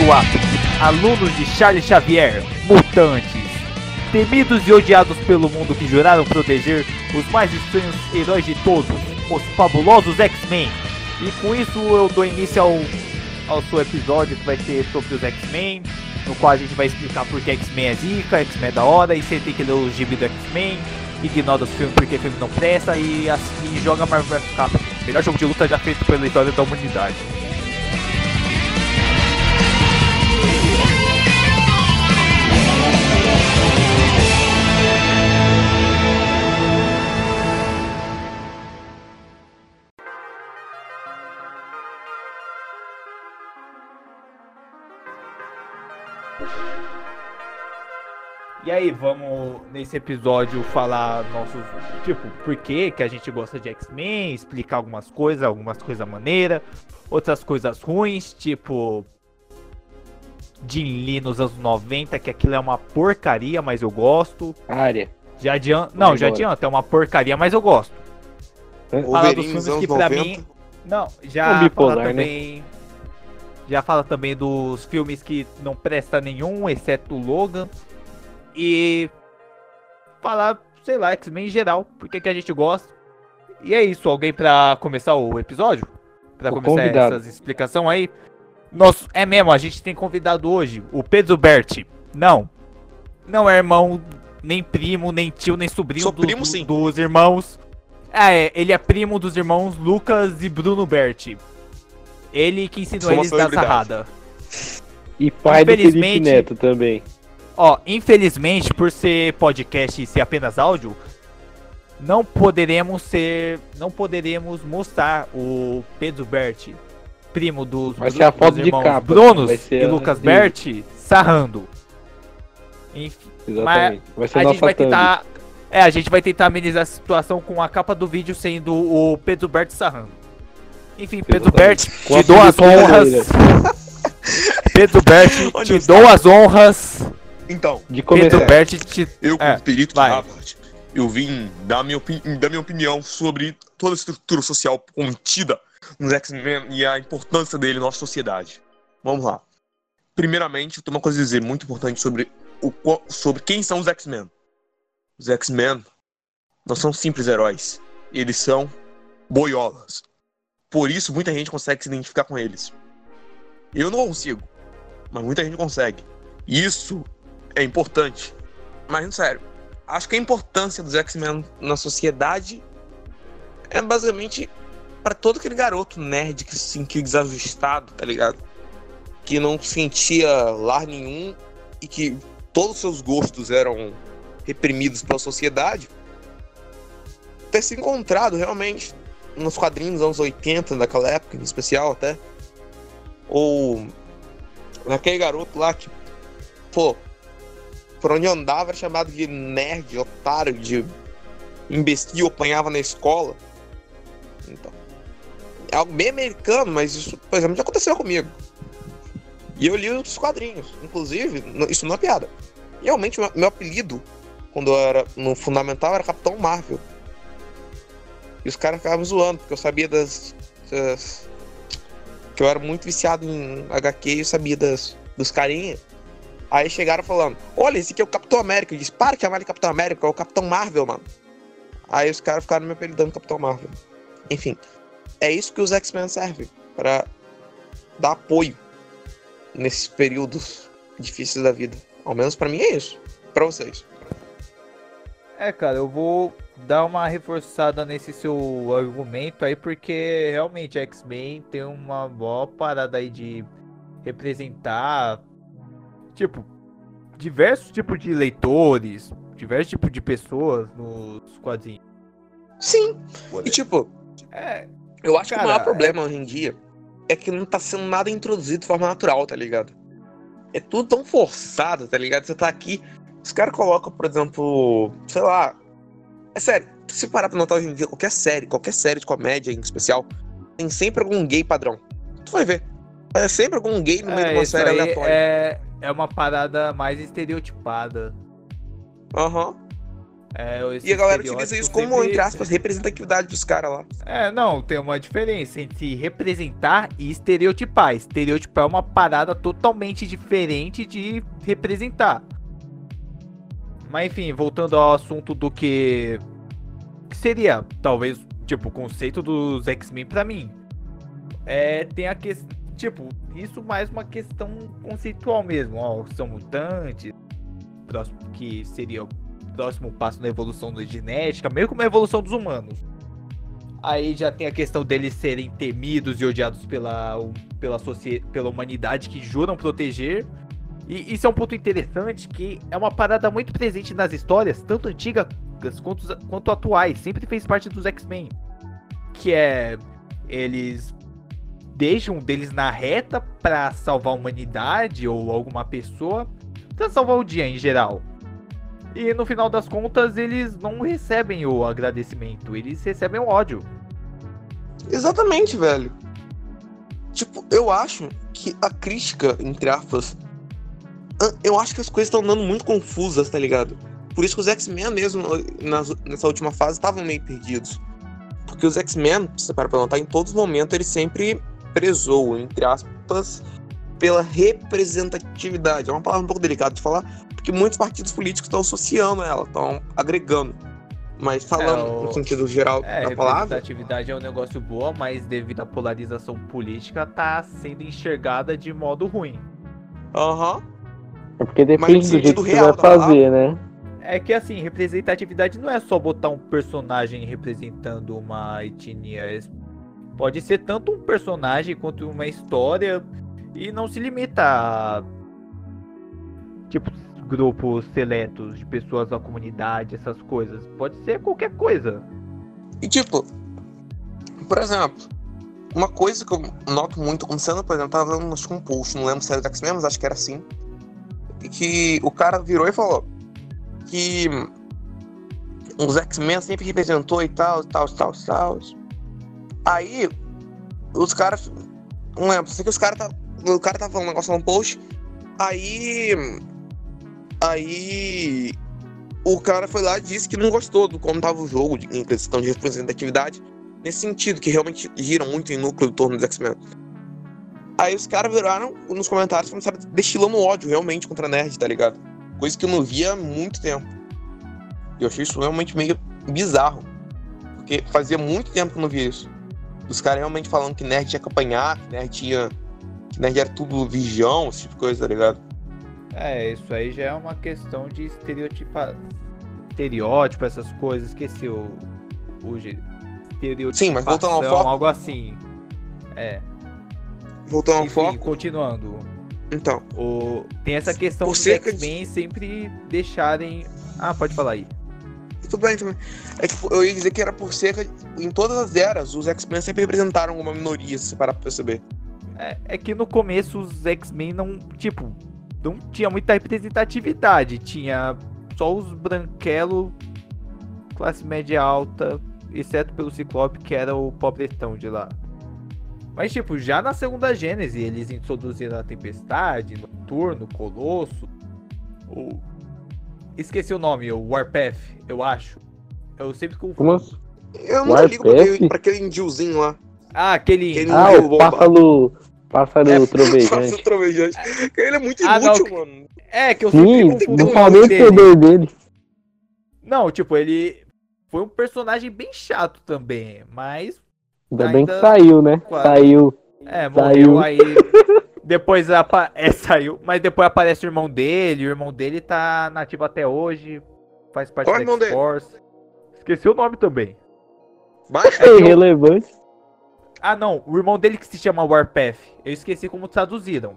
do alunos de Charles Xavier, mutantes, temidos e odiados pelo mundo que juraram proteger os mais estranhos heróis de todos, os fabulosos X-Men. E com isso eu dou início ao, ao seu episódio que vai ser sobre os X-Men, no qual a gente vai explicar por que X-Men é zica, X-Men é da hora, e você tem que ler o gibi do X-Men, ignora os filmes porque filme não presta e, assim, joga Marvel vs Capcom. Melhor jogo de luta já feito pela história da humanidade. E aí, vamos nesse episódio falar nossos. Tipo, por que, que a gente gosta de X-Men, explicar algumas coisas, algumas coisas maneiras, outras coisas ruins, tipo. Jin Lee nos anos 90, que aquilo é uma porcaria, mas eu gosto. Área. Já adianta. Não, já adianta, é uma porcaria, mas eu gosto. Fala dos filmes que pra 90. mim. Não, já um bipolar, fala né? também. Né? Já fala também dos filmes que não presta nenhum, exceto Logan e falar, sei lá, X-Men em geral, porque que a gente gosta. E é isso, alguém para começar o episódio? Para começar convidado. essas explicações aí? Nossa, é mesmo, a gente tem convidado hoje o Pedro Berti. Não. Não é irmão, nem primo, nem tio, nem sobrinho Sou do, primo, sim. dos irmãos. É, ele é primo dos irmãos Lucas e Bruno Berti. Ele que ensinou Sou eles da sarrada. E pai do Felipe Neto também. Ó, infelizmente, por ser podcast e ser apenas áudio, não poderemos ser. Não poderemos mostrar o Pedro Berti, primo dos, vai ser a foto dos irmãos de capa, Brunos e Lucas de... Berti, sarrando. Enfim, Exatamente. Vai ser a gente vai tentar. É, a gente vai tentar amenizar a situação com a capa do vídeo sendo o Pedro Berti sarrando. Enfim, Pedro Berti, te dou as honras. Pedro Berti, te dou as honras então, de Pedro Berti, te... eu como é, perito vai. de Harvard, eu vim dar minha, dar minha opinião sobre toda a estrutura social contida nos X-Men e a importância dele na nossa sociedade. Vamos lá. Primeiramente, eu tenho uma coisa a dizer muito importante sobre, o, sobre quem são os X-Men. Os X-Men não são simples heróis. Eles são boiolas. Por isso, muita gente consegue se identificar com eles. Eu não consigo, mas muita gente consegue. Isso é importante. Mas, sério, acho que a importância dos X-Men na sociedade é basicamente para todo aquele garoto nerd que se sentiu desajustado, tá ligado? Que não sentia lar nenhum e que todos os seus gostos eram reprimidos pela sociedade. Ter se encontrado realmente nos quadrinhos dos anos 80, daquela época em especial até. Ou naquele garoto lá que, pô, por onde andava era chamado de nerd, otário, de imbecil, apanhava na escola. Então, é algo bem americano, mas isso, por exemplo, já aconteceu comigo. E eu li os quadrinhos, inclusive, isso não é piada. Realmente, meu, meu apelido, quando eu era no Fundamental, era Capitão Marvel. E os caras ficavam zoando, porque eu sabia das, das, que eu era muito viciado em HQ e eu sabia das, dos carinhas. Aí chegaram falando: Olha, esse aqui é o Capitão América. Eu disse: Para que chamar de Capitão América, é o Capitão Marvel, mano. Aí os caras ficaram me apelidando Capitão Marvel. Enfim, é isso que os X-Men servem para dar apoio nesses períodos difíceis da vida. Ao menos para mim é isso. Para vocês. É, cara, eu vou dar uma reforçada nesse seu argumento aí, porque realmente X-Men tem uma boa parada aí de representar tipo, diversos tipos de leitores, diversos tipos de pessoas nos quadrinhos. Sim. E tipo, é, eu acho cara, que o maior problema é... hoje em dia é que não tá sendo nada introduzido de forma natural, tá ligado? É tudo tão forçado, tá ligado? Você tá aqui, os caras colocam, por exemplo, sei lá. É sério, se parar pra notar hoje em dia, qualquer série, qualquer série de comédia em especial, tem sempre algum gay padrão. Tu vai ver. É sempre algum gay no meio é, de uma série aleatória. É, é uma parada mais estereotipada. Aham. Uhum. É, e a galera utiliza isso como, sempre... entre aspas, representatividade dos caras lá. É, não, tem uma diferença entre representar e estereotipar. Estereotipar é uma parada totalmente diferente de representar. Mas enfim, voltando ao assunto do que, que seria, talvez, tipo, o conceito dos X-Men para mim. É, tem a questão, tipo, isso mais uma questão conceitual mesmo, ó, são mutantes, próximo que seria o próximo passo na evolução da genética, meio como a evolução dos humanos. Aí já tem a questão deles serem temidos e odiados pela, pela, pela humanidade que juram proteger. E isso é um ponto interessante que é uma parada muito presente nas histórias, tanto antigas quanto, quanto atuais. Sempre fez parte dos X-Men. Que é. Eles deixam deles na reta para salvar a humanidade ou alguma pessoa, para salvar o dia em geral. E no final das contas, eles não recebem o agradecimento, eles recebem o ódio. Exatamente, velho. Tipo, eu acho que a crítica, entre aspas, eu acho que as coisas estão andando muito confusas, tá ligado? Por isso que os X-Men mesmo, nessa última fase, estavam meio perdidos. Porque os X-Men, se você para pra notar, em todos os momentos, eles sempre prezou, entre aspas, pela representatividade. É uma palavra um pouco delicada de falar, porque muitos partidos políticos estão associando ela, estão agregando. Mas falando é, o... no sentido geral é, da palavra. Representatividade é um negócio bom, mas devido à polarização política, tá sendo enxergada de modo ruim. Aham. Uhum. É porque depende do jeito que você vai fazer, né? É que assim, representatividade não é só botar um personagem representando uma etnia. Pode ser tanto um personagem quanto uma história e não se limita a tipo grupos seletos de pessoas da comunidade, essas coisas. Pode ser qualquer coisa. E tipo, por exemplo, uma coisa que eu noto muito acontecendo, por exemplo, tava com um post, não lembro se era do X-Men, mas acho que era assim. Que o cara virou e falou que os X-Men sempre representou e tal, tal, tal, tal. Aí, os caras. Não lembro, sei que os caras tá, o cara tava falando um negócio no post. Aí Aí o cara foi lá e disse que não gostou do como tava o jogo em questão de representatividade, nesse sentido, que realmente gira muito em núcleo do torno dos X-Men. Aí os caras viraram nos comentários e começaram destilando ódio realmente contra nerd, tá ligado? Coisa que eu não via há muito tempo. E eu achei isso realmente meio bizarro. Porque fazia muito tempo que eu não via isso. Os caras realmente falando que nerd tinha que apanhar, que nerd tinha. que nerd era tudo vigião, esse tipo de coisa, tá ligado? É, isso aí já é uma questão de estereotipa... estereótipo, essas coisas. Esqueci o, o estereotipo. Sim, mas voltando ao foco. Algo assim. É. Voltando ao Enfim, foco. Continuando. Então. O... Tem essa questão dos X-Men de... sempre deixarem. Ah, pode falar aí. Tudo bem, também. É que eu ia dizer que era por cerca. Em todas as eras, os X-Men sempre representaram uma minoria, se parar pra perceber. É, é que no começo os X-Men não. Tipo, não tinha muita representatividade. Tinha só os branquelos, classe média alta, exceto pelo Ciclope, que era o pobretão de lá. Mas, tipo, já na segunda Gênese, eles introduziram a Tempestade, Noturno, Colosso. O... Esqueci o nome, o Warpath, eu acho. Eu sempre confundo. Assim? Eu não ligo pra aquele, pra aquele indiozinho lá. Ah, aquele. aquele ah, o pássaro Pássaro é, trovejante. Pássaro trovejante. Ele é muito ah, inútil, não, mano. É, que eu Sim, não falei o poder dele. Não, tipo, ele foi um personagem bem chato também, mas. Ainda, ainda... bem que saiu, né? Quase... Saiu. É, morreu saiu. aí. depois apa... é, saiu, mas depois aparece o irmão dele, o irmão dele tá nativo até hoje, faz parte Qual da X-Force. Esqueci o nome também. Mas é irrelevante. Ah, não, o irmão dele que se chama Warpath. Eu esqueci como traduziram.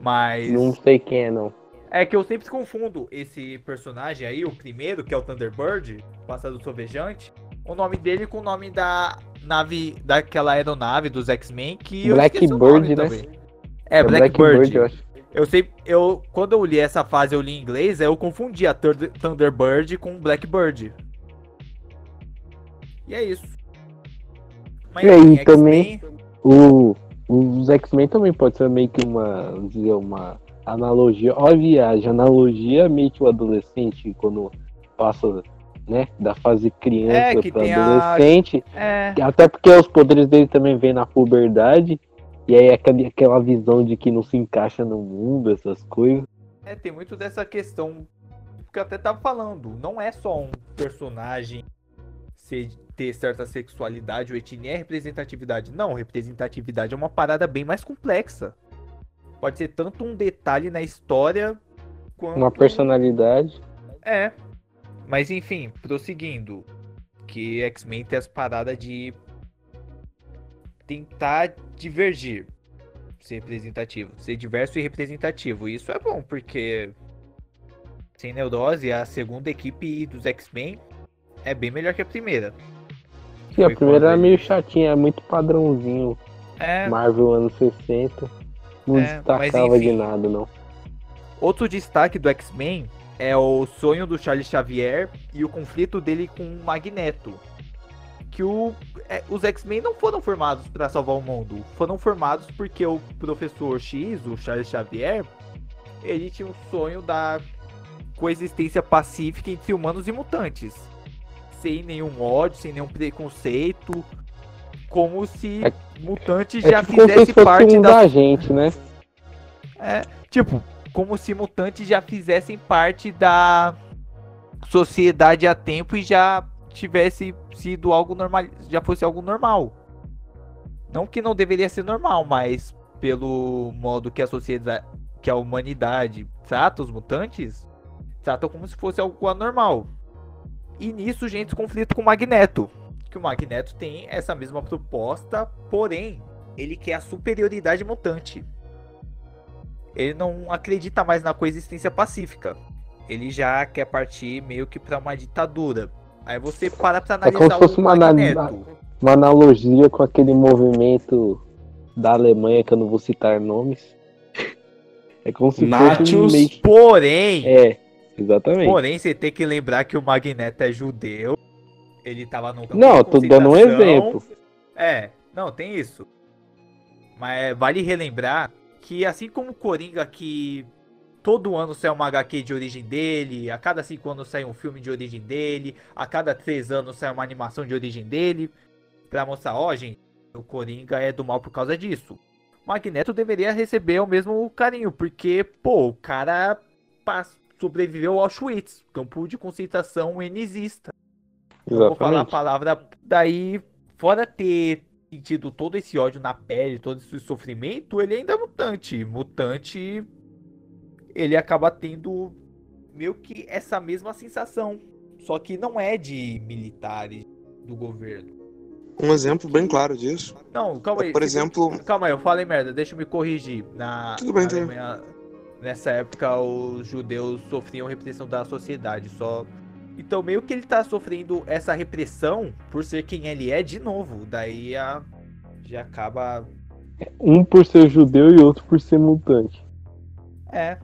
Mas. Não sei quem é, não. É que eu sempre confundo esse personagem aí, o primeiro, que é o Thunderbird, pássaro sovejante, o nome dele com o nome da nave, daquela aeronave dos X-Men que Blackbird, né? Também. É, é Blackbird. Black eu acho. Eu sei, eu quando eu li essa fase eu li em inglês, eu confundi a Thunderbird com Blackbird. E é isso. Mas, e aí também o, os X-Men também pode ser meio que uma, dizer, uma analogia, ó a viagem, analogia meio que o adolescente quando passa né? Da fase criança É, pra tem a- adolescente. É, Até porque os poderes dele também vêm na puberdade. E aí aquela visão de que não se encaixa no mundo, essas coisas. é, tem muito dessa questão que eu até tava falando. Não é só um personagem ser, ter certa sexualidade ou etnia é representatividade. Não, representatividade é uma parada bem mais complexa. Pode ser tanto um detalhe na história quanto. Uma personalidade. É. Mas enfim, prosseguindo. Que X-Men tem as paradas de tentar divergir. Ser representativo. Ser diverso e representativo. E isso é bom, porque sem neurose, a segunda equipe dos X-Men é bem melhor que a primeira. Sim, a primeira era ele- meio chatinha, é muito padrãozinho. É. Marvel anos 60. Não É, mas destacava de enfim. nada, não. Outro destaque do X-Men é o sonho do Charles Xavier e o conflito dele com o Magneto. Que o, é, os X-Men não foram formados para salvar o mundo, foram formados porque o professor X, o Charles Xavier, ele tinha um sonho da coexistência pacífica entre humanos e mutantes, sem nenhum ódio, sem nenhum preconceito, como se É- mutantes É já tipo fizesse parte um da da gente, né? Tipo, como se mutantes já fizessem parte da sociedade há tempo e já tivesse sido algo normal, já fosse algo normal. Não que não deveria ser normal, mas pelo modo que a sociedade, que a humanidade trata os mutantes, trata como se fosse algo anormal. E nisso, gente, conflito com o Magneto, que o Magneto tem essa mesma proposta, porém, ele quer a superioridade mutante ele não acredita mais na coexistência pacífica. Ele já quer partir meio que pra uma ditadura. Aí você para pra É como analisar se fosse uma Magneto. Uma analogia com aquele movimento da Alemanha, que eu não vou citar nomes. É como se fosse um meio. Porém, É, exatamente. porém, você tem que lembrar que o Magneto é judeu. Ele tava no Não, tô dando um exemplo. É, não, tem isso. Mas vale relembrar que assim como o Coringa que todo ano sai uma HQ de origem dele, a cada cinco anos sai um filme de origem dele, a cada três anos sai uma animação de origem dele, pra mostrar, ó, gente, o Coringa é do mal por causa disso. Magneto deveria receber o mesmo carinho, porque, pô, o cara sobreviveu ao Auschwitz, campo de concentração enizista. Eu vou falar a Exatamente. palavra. Daí, fora ter sentido todo esse ódio na pele, todo esse sofrimento, ele ainda é mutante. Mutante, ele acaba tendo meio que essa mesma sensação. Só que não é de militares do governo. Um exemplo bem claro disso. Não, calma aí. Por exemplo, Calma aí, eu falei merda, deixa eu me corrigir. Na, Tudo bem, Alemanha, nessa época, os judeus sofriam repressão da sociedade. Só. Então, meio que ele tá sofrendo essa repressão por ser quem ele é de novo. Daí a, já acaba. Um por ser judeu e outro por ser mutante. É.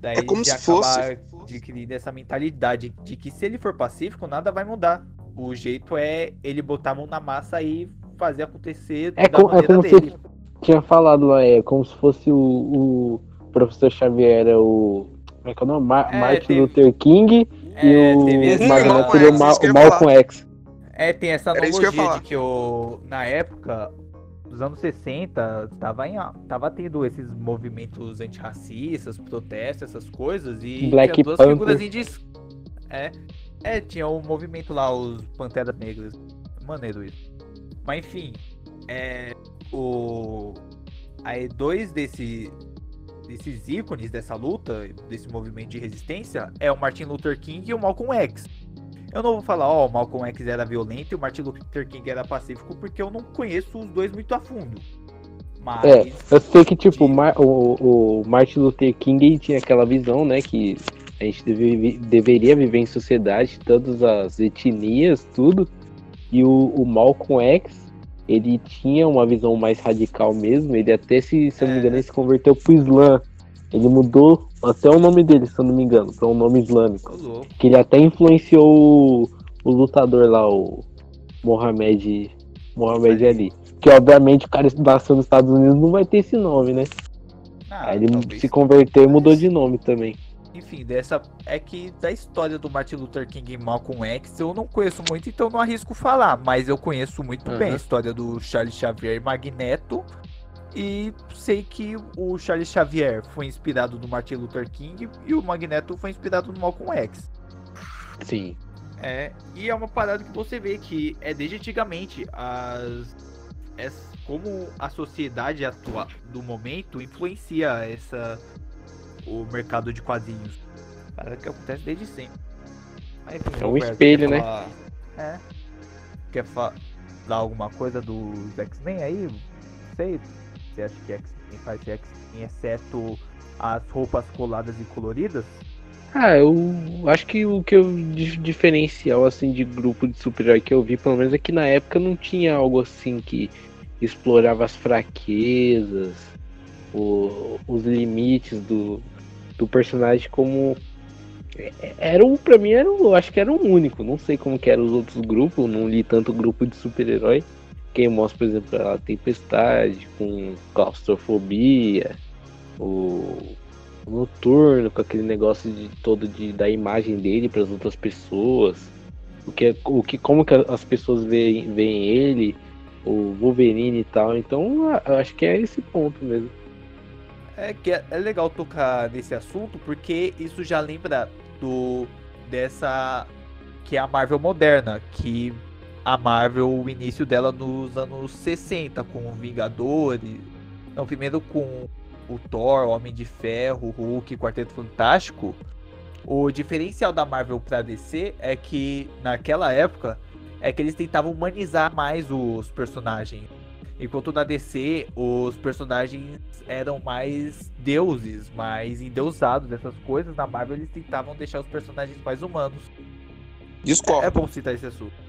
Daí É como se fosse- acaba adquirindo essa mentalidade de que se ele for pacífico, nada vai mudar. O jeito é ele botar a mão na massa e fazer acontecer É, da co- é maneira como dele. se tinha falado lá, é como se fosse o, o professor Xavier, o. Como é que é o nome? Ma- É, Martin teve- Luther King É, e o teve Magneto Malcolm seria o, Ma- que Malcolm X. É, tem essa que analogia falar. de que o, na época, nos anos 60, tava, em, tava tendo esses movimentos antirracistas, protestos, essas coisas, e Black duas Panther. figuras indis... É, é, tinha o movimento lá, os Panteras Negras. Maneiro isso. Mas enfim, é, o... Aí dois desse, desses ícones dessa luta, desse movimento de resistência, é o Martin Luther King e o Malcolm X. Eu não vou falar, ó, o Malcolm X era violento e o Martin Luther King era pacífico, porque eu não conheço os dois muito a fundo. Mas. É, eu sei que, tipo, Mar- o, o Martin Luther King tinha aquela visão, né, que a gente deve- deveria viver em sociedade, todas as etnias, tudo. E o, o Malcolm X, ele tinha uma visão mais radical mesmo. Ele até, se, se não me É. engano, ele se converteu pro Islã. Ele mudou até o nome dele, se eu não me engano, para um nome islâmico. Que ele até influenciou o, o lutador lá, o Mohamed, Mohamed Ali. Que obviamente o cara nasceu nos Estados Unidos não vai ter esse nome, né? Ah, Aí ele se converteu e mudou de nome também. enfim, dessa é que da história do Martin Luther King e Malcolm X eu não conheço muito, então não arrisco falar, mas eu conheço muito bem a Uhum. história do Charles Xavier e Magneto e sei que o Charles Xavier foi inspirado no Martin Luther King e o Magneto foi inspirado no Malcolm X. Sim. É, e é uma parada que você vê que é desde antigamente as, es- como a sociedade atual do momento influencia essa o mercado de quadrinhos. Parada que acontece desde sempre. Mas, enfim, É um Roberto, espelho, né? falar- É. Quer falar alguma coisa dos X-Men aí? Não sei. Você acha que X-Men faz X-Men exceto as roupas coladas e coloridas? Ah, eu acho que o que eu di- diferencial assim de grupo de super-herói que eu vi, pelo menos é que na época não tinha algo assim que explorava as fraquezas, o- os limites do, do personagem como é- era um, pra mim era um, eu acho que era um único, não sei como que eram os outros grupos, não li tanto grupo de super-herói. Quem mostra, por exemplo, a Tempestade com claustrofobia, o noturno com aquele negócio de todo de da imagem dele para as outras pessoas. O que é- o que como que as pessoas veem, veem ele o Wolverine e tal. Então acho que é esse ponto mesmo. É que é, é legal tocar nesse assunto porque isso já lembra do dessa que é a Marvel moderna, que a Marvel o início dela nos anos 60 com Vingadores, não primeiro com o Thor, Homem de Ferro, Hulk, Quarteto Fantástico. O diferencial da Marvel pra DC é que naquela época é que eles tentavam humanizar mais os personagens. Enquanto na DC os personagens eram mais deuses, mais endeusados dessas coisas, na Marvel eles tentavam deixar os personagens mais humanos. Discordo, É bom citar esse assunto.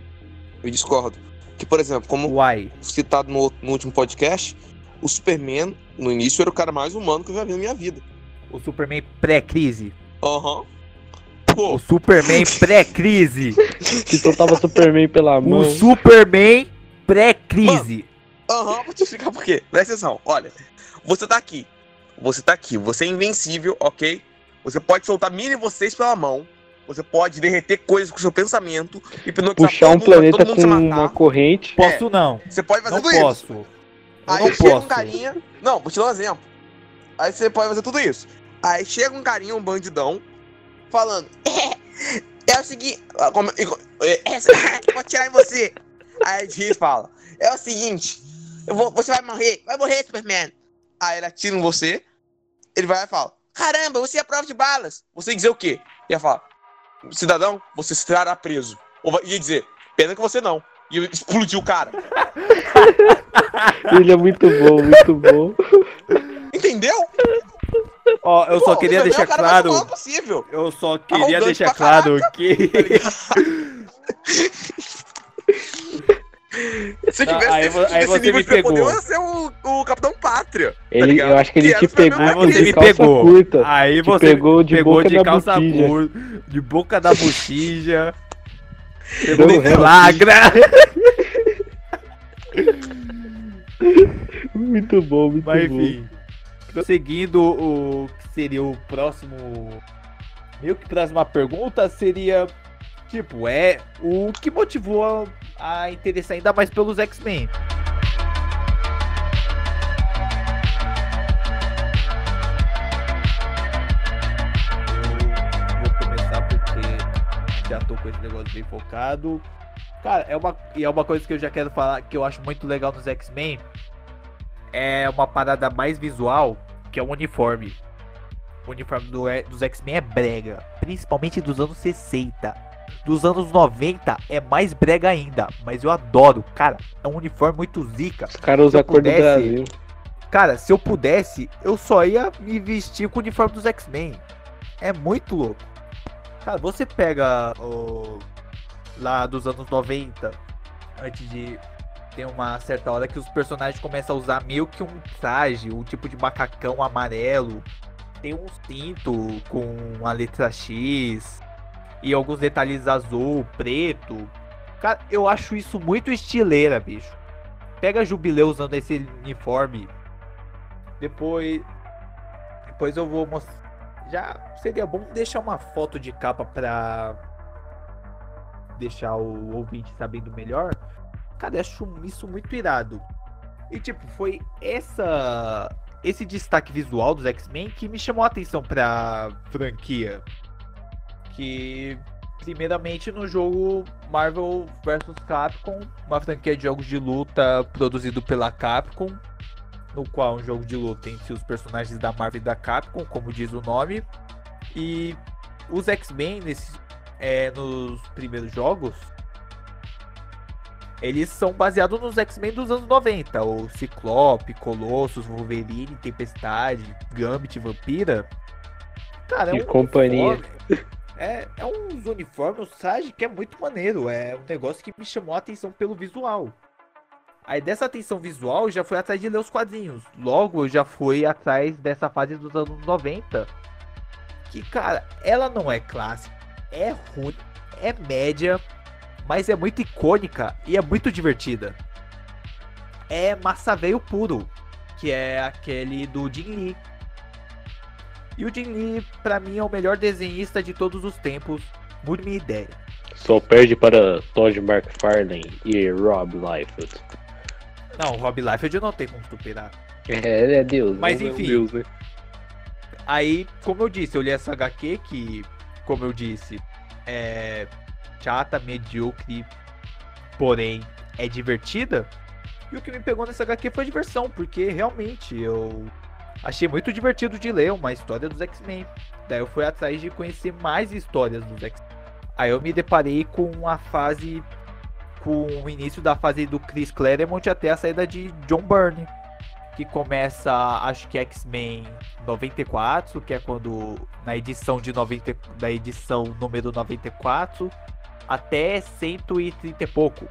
Eu discordo. Que, por exemplo, como Uai, citado no, no último podcast, o Superman, no início, era o cara mais humano que eu já vi na minha vida. o Superman pré-crise. Aham. O Pô, Superman pré-crise. que soltava Superman pela mão O Superman pré-crise. aham, vou te explicar por quê. Presta atenção, olha. Você tá aqui. Você tá aqui. Você é invencível, ok? Você pode soltar mini vocês pela mão. Você pode derreter coisas com seu pensamento. Hipnotizar puxar todo um mundo, planeta todo mundo com se uma corrente Posso não. Você pode fazer Não tudo isso. posso. Eu Aí não chega um posso. carinha. Não, vou te dar um exemplo. Aí você pode fazer tudo isso. Aí chega um carinha, um bandidão, falando: É, é o seguinte. ah, como- é, é, vou tirar em você. Aí ele diz e fala: É o seguinte. Eu vou, você vai morrer. Vai morrer, Superman. Aí ele atira em você. Ele vai e fala: Caramba, você é prova de balas. Você ia dizer o quê? Ia falar: Cidadão, você será preso. Ou vai- ia dizer: Pena que você não. E explodir o cara. ele é muito bom muito bom Entendeu? Ó, eu só Pô, queria você é deixar claro. possível. Eu só queria Arrogante deixar claro que. Se eu Tá, tivesse aí esse, vo- aí esse você nível me de poder, pegou. eu ia ser o, o Capitão Pátria. ele ligado? eu acho que ele Que te pegou Aí você de me calça pegou. curta Aí te você pegou de pegou boca de calça botija. cur, de boca da bochija. Pegou ré. flagra. muito bom muito Mas bom enfim. Seguindo o que seria o próximo. Meio que próxima pergunta seria. Tipo, é o que motivou a, interessar ainda mais pelos X-Men. Eu vou começar porque já tô com esse negócio bem focado. Cara, é uma, e é uma coisa que eu já quero falar que eu acho muito legal nos X-Men. É uma parada mais visual, que é o uniforme. O uniforme do, dos X-Men é brega, principalmente dos anos 60. Dos anos 90 é mais brega ainda, mas eu adoro. Cara, é um uniforme muito zica. os caras usam a cor do Brasil Cara, se eu pudesse, eu só ia me vestir com o uniforme dos X-Men. É muito louco. Cara, você pega o lá dos anos 90, antes de ter uma certa hora que os personagens começam a usar meio que um traje, um tipo de macacão amarelo. Tem um cinto com a letra X e alguns detalhes azul, preto. Cara, eu acho isso muito estileira, bicho. Pega Jubileu usando esse uniforme. Depois. Depois eu vou mostrar. já seria bom deixar uma foto de capa pra deixar o ouvinte sabendo melhor. Cara, eu acho isso muito irado. E tipo, foi essa esse destaque visual dos X-Men que me chamou a atenção pra franquia. Que primeiramente no jogo Marvel vs Capcom, uma franquia de jogos de luta produzido pela Capcom, no qual é um jogo de luta entre os personagens da Marvel e da Capcom, como diz o nome. E os X-Men é, nos primeiros jogos eles são baseados nos X-Men dos anos 90, o Ciclope, Colossus, Wolverine, Tempestade, Gambit, Vampira. Cara, é um companhia. Uniforme, é, é uns uniformes, um traje que é muito maneiro. É um negócio que me chamou a atenção pelo visual. Aí dessa atenção visual, já fui atrás de ler os quadrinhos. Logo, eu já fui atrás dessa fase dos anos 90. Que, cara, ela não é clássica, é ruim, é média, mas é muito icônica e é muito divertida. É massa veio puro, que é aquele do Jin Lee. E o Jin Lee, pra mim, é o melhor desenhista de todos os tempos, mude minha ideia. Só perde para Todd McFarlane e Rob Liefeld. Não, Rob Liefeld não tem como superar. É, ele é Deus. Mas é enfim. Deus, né? Aí, como eu disse, eu li essa HQ que, como eu disse, é chata, medíocre, porém é divertida. E o que me pegou nessa HQ foi a diversão, porque realmente eu achei muito divertido de ler uma história dos X-Men. Daí eu fui atrás de conhecer mais histórias dos X-Men. Aí eu me deparei com a fase. com o início da fase do Chris Claremont até a saída de John Byrne. Que começa, acho que X-Men 94, que é quando. Na edição de 90. Da edição número 94 até 130 e pouco,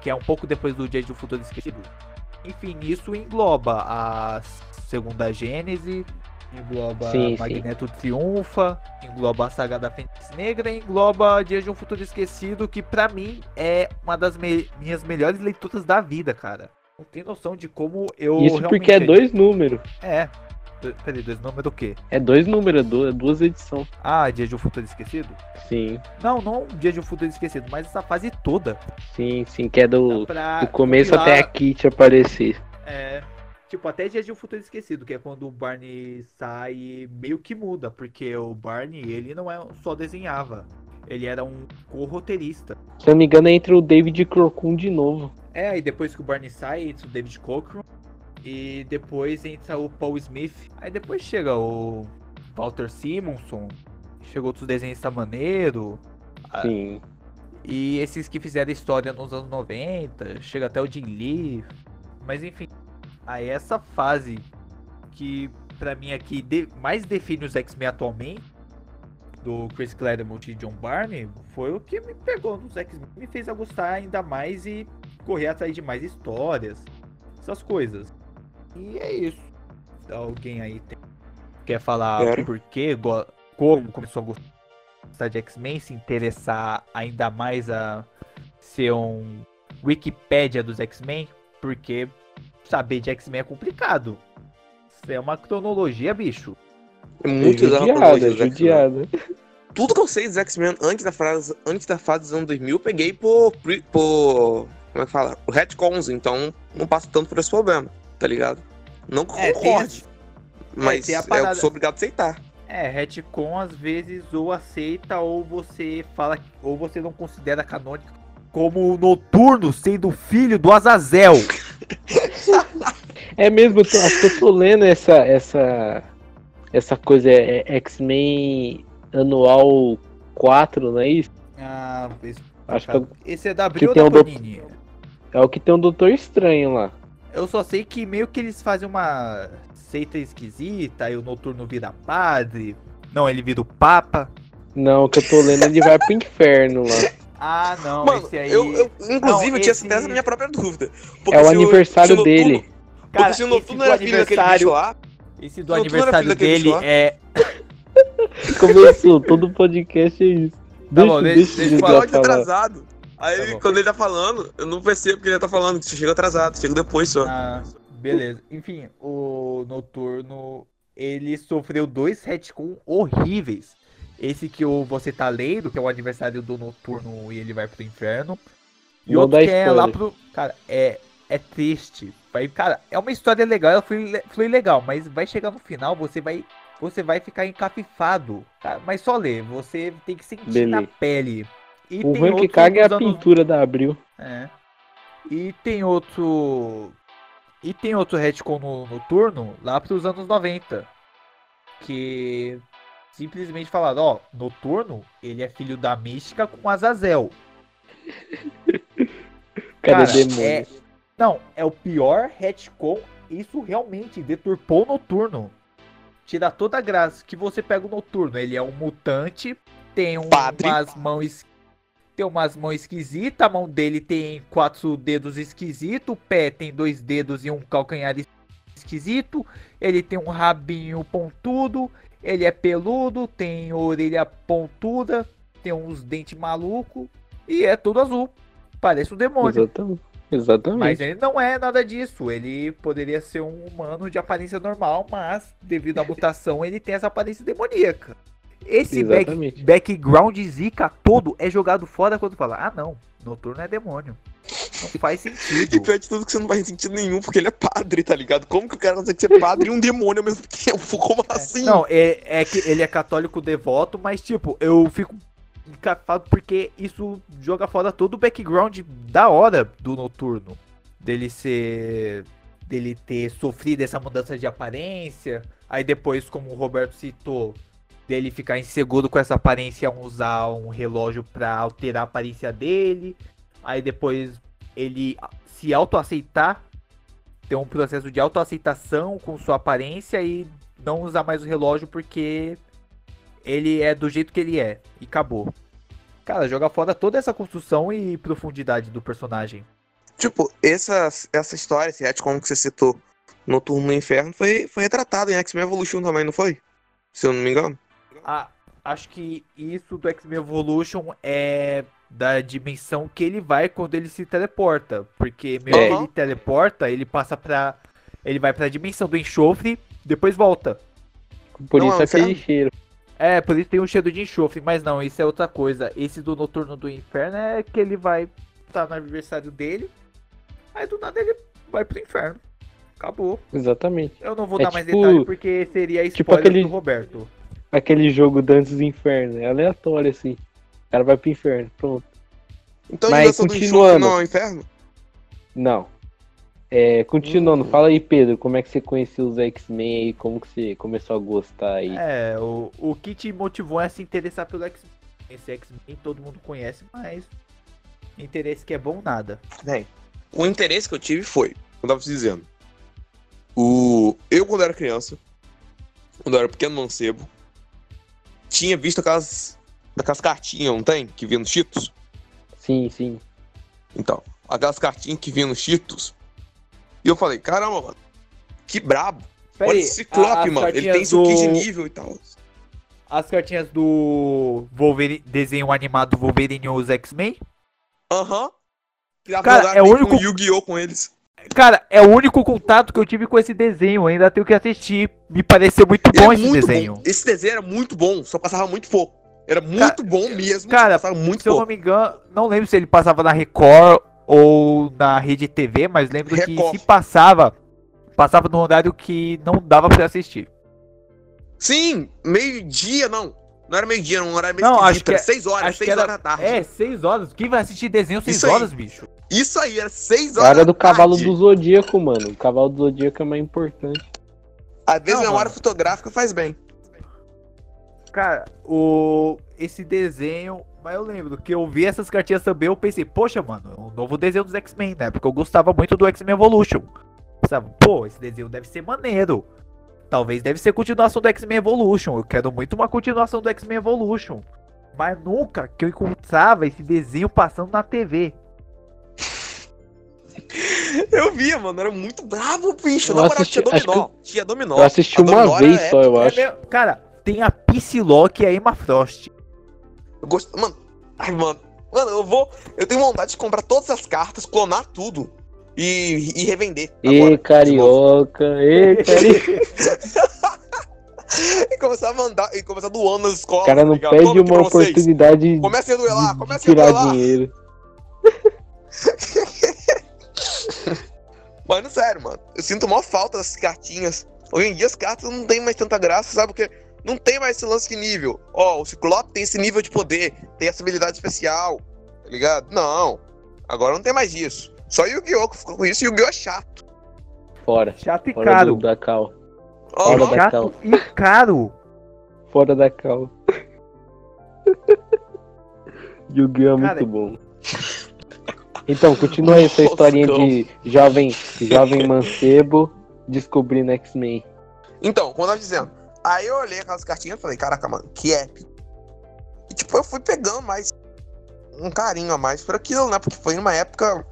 que é um pouco depois do Dia do Futuro Esquecido. Enfim, isso engloba a segunda Gênese, engloba Sim, Magneto Triunfa, engloba a saga da Fênix Negra, engloba Dia de um Futuro Esquecido, que pra mim é uma das me- minhas melhores leituras da vida, cara. Não tem noção de como eu. Isso porque é dois números. É. Peraí, dois números do quê? É dois números, é é duas edições. Ah, Dia de um Futuro Esquecido? Sim, Não, não Dia de um Futuro Esquecido, mas essa fase toda. sim, sim, que é do, pra do começo até a Kit aparecer. É. Tipo, até Dia de um Futuro Esquecido, que é quando o Barney sai e meio que muda, porque o Barney, ele não é só desenhava. Ele era um co-roteirista. Se eu não me engano, é entre o David Crocum de novo. É, aí depois que o Barney sai, entra o David Cochran. E depois entra o Paul Smith. Aí depois chega o Walter Simonson. Chegou outros desenhistas maneiro. Ah. Sim. E esses que fizeram história nos anos 90, chega até o Jim Lee. Mas enfim, aí essa fase que pra mim aqui de- mais define os X-Men atualmente, do Chris Claremont e John Barney, foi o que me pegou nos X-Men, me fez a gostar ainda mais e correr atrás de mais histórias, essas coisas. E é isso. Alguém aí tem- quer falar Quero. por quê, como começou a gostar de X-Men, se interessar ainda mais a ser um Wikipédia dos X-Men, porque saber de X-Men é complicado. Isso é uma cronologia, bicho. É É judiada, depois é judiada. Tudo que eu sei dos X-Men antes da fase, antes da fase dos anos 2000, eu peguei por, por. Como é que fala? Por retcons, então não passo tanto por esse problema, tá ligado? Não que eu É, tem concorde, mas é, eu parada- sou obrigado a aceitar. É, retcon às vezes ou aceita ou você fala ou você não considera canônico como o Noturno sendo filho do Azazel. É mesmo, eu tô, acho que eu tô lendo essa, essa, essa coisa, é, é X-Men anual 4, não é isso? Ah, esse, Acho que, é- esse é da Abril tem ou um Panini? é o que tem um Doutor Estranho lá. Eu só sei que meio que eles fazem uma seita esquisita, aí o Noturno vira padre. Não, ele vira o Papa. Não, o que eu tô lendo, ele vai pro inferno lá. Ah, não, Mano, esse aí. eu, eu, inclusive, Não, eu tinha esse- da minha própria dúvida. É o aniversário o dele. Noturno- Cara, porque se o esse Noturno do era filho daquele aniversário- bicho lá, Esse do aniversário dele é. Começou, todo podcast é isso. Tá bom, deixa- deixa, deixa eu o Fala José que falar. atrasado. Aí Tá quando ele tá falando, eu não percebo que ele tá falando, que você chega atrasado, chega depois só. Ah, beleza. Enfim, o Noturno. ele sofreu dois retcon horríveis. Esse que o, você tá lendo, que é o aniversário do Noturno e ele vai pro inferno. E Não outro que é lá pro. Cara, é, é triste. Vai, cara, é uma história legal, ela foi, foi legal, mas vai chegar no final, você vai. Você vai ficar encafifado. Cara, mas só ler, você tem que sentir na Beleza. pele. E O outro caga é a anos- pintura da Abril. é. E tem outro. E tem outro retcon no, no turno lá pros anos 90. Que simplesmente falaram, ó, Noturno, ele é filho da mística com Azazel. Cara, é- Não, é o pior retcon. Isso realmente deturpou o Noturno. Tira toda a graça que você pega o Noturno. Ele é um mutante, tem um- umas mãos tem umas mãos esquisitas, a mão dele tem quatro dedos esquisitos, o pé tem dois dedos e um calcanhar es- esquisito, ele tem um rabinho pontudo, ele é peludo, tem orelha pontuda, tem uns dentes malucos e é tudo azul. Parece um demônio. Exatamente. Exatamente. Mas ele não é nada disso. Ele poderia ser um humano de aparência normal, mas devido à mutação ele tem essa aparência demoníaca. Esse back- Exatamente. background zica todo é jogado fora quando fala: Ah, não, Noturno é demônio. Não faz E sentido. pior de tudo que você não faz sentido nenhum, porque ele é padre, tá ligado? Como que o cara consegue ser padre e um demônio ao mesmo tempo? Como assim? Não, é, é que ele é católico devoto, mas tipo, eu fico encafado porque isso joga fora todo o background da hora do Noturno. Dele ser. dele ter sofrido essa mudança de aparência. Aí depois, como o Roberto citou, dele ficar inseguro com essa aparência, usar um relógio pra alterar a aparência dele. Aí depois ele se autoaceitar, ter um processo de autoaceitação com sua aparência e não usar mais o relógio porque ele é do jeito que ele é. E acabou. Cara, joga fora toda essa construção e profundidade do personagem. Tipo, essa, essa história, esse retcon que você citou, Noturno no Inferno, foi, foi retratado em X-Men Evolution também, não foi? Se eu não me engano. Ah, acho que isso do X-Men Evolution é da dimensão que ele vai quando ele se teleporta. Porque meio É. que ele teleporta, ele passa pra. Ele vai pra dimensão do enxofre, depois volta. Por Não, isso é aquele cheiro. É, por isso tem um cheiro de enxofre, mas não, isso é outra coisa. Esse do Noturno do Inferno é que ele vai estar no aniversário dele, aí do nada ele vai pro inferno. Acabou. Exatamente. Eu não vou É dar mais tipo- detalhe porque seria spoiler tipo aquele- do Roberto. Aquele jogo Dantes do Inferno. É aleatório, assim. O cara vai pro inferno. Pronto. Então Mas a dimensão do enxofre continuando. não é o inferno? Não. É, continuando, Hum. fala aí, Pedro, como é que você conheceu os X-Men aí? Como que você começou a gostar aí? É, o, o que te motivou a se interessar pelo X-Men. Esse X-Men todo mundo conhece, mas interesse que é bom nada. Bem, o interesse que eu tive foi, eu tava te dizendo, o... eu quando era criança, quando eu era pequeno mancebo, tinha visto aquelas, aquelas cartinhas, não tem? Que vinha nos Cheetos? Sim, sim. Então, aquelas cartinhas que vinham nos Cheetos. E eu falei, caramba, mano, que brabo. Pera Olha aí, esse Ciclope, mano. Ele tem isso aqui de do- nível e tal. As cartinhas do Wolverine, desenho animado Wolverine e os X-Men? Aham. Dava Cara, é o único- Yu-Gi-Oh! com eles. Cara, é o único contato que eu tive com esse desenho. Ainda tenho que assistir. Me pareceu muito bom é esse muito desenho. bom. Esse desenho era muito bom, só passava muito pouco. Era muito bom mesmo, cara, passava muito Se eu não pouco. me engano, não lembro se ele passava na Record ou na Rede TV, mas lembro Record. que se passava, passava no horário que não dava pra assistir. Sim, meio-dia não. Não era meio-dia, não era meio Não, acho que era é- 6 horas, 6 era- horas da tarde. É, seis horas. Quem vai assistir desenho seis Isso aí. horas, bicho? Isso aí, era 6 horas da do cavalo tarde. do Zodíaco, mano. O cavalo do Zodíaco é mais importante. Às vezes Não, a memória mano. fotográfica faz bem. Cara, o esse desenho, mas eu lembro que eu vi essas cartinhas também, eu pensei, poxa, mano, é um novo desenho dos X-Men, né? Porque eu gostava muito do X-Men Evolution. Pensava, pô, esse desenho deve ser maneiro. Talvez deve ser continuação do X-Men Evolution. Eu quero muito uma continuação do X-Men Evolution. Mas nunca que eu encontrava esse desenho passando na TV. Eu via, mano, era muito bravo, bicho. Eu Na moral, assisti- tinha dominó. Tinha dominó. Eu assisti uma dominó vez só, eu É acho. cara, tem a Psylocke e a Emma Frost. Eu gosto... Mano, ai, mano. Mano, eu vou... Eu tenho vontade de comprar todas as cartas, clonar tudo e, e revender. Agora, de novo. carioca, ê, carioca. e começava a andar, e começava doando nas escolas. O cara tá não ligado? perde uma oportunidade de, Comecem a duelar, de a tirar duelar. dinheiro. Mano, sério, mano. Eu sinto maior falta dessas cartinhas. Hoje em dia as cartas não tem mais tanta graça, sabe? Porque não tem mais esse lance de nível. Ó, o Ciclope tem esse nível de poder, tem essa habilidade especial, tá ligado? Não. Agora não tem mais isso. Só Yu-Gi-Oh! que ficou com isso e Yu-Gi-Oh! é chato. Fora. Chato e Fora caro. do, da cal. Ó, Fora da Chato cal. e caro. Fora da cal. Yu-Gi-Oh! é Cara, muito bom. Então, continua essa historinha de jovem, jovem mancebo descobrindo X-Men. Então, como eu tava dizendo, aí eu olhei aquelas cartinhas e falei, caraca, mano, que épico. E tipo, eu fui pegando mais um carinho a mais por aquilo, né? Porque foi numa época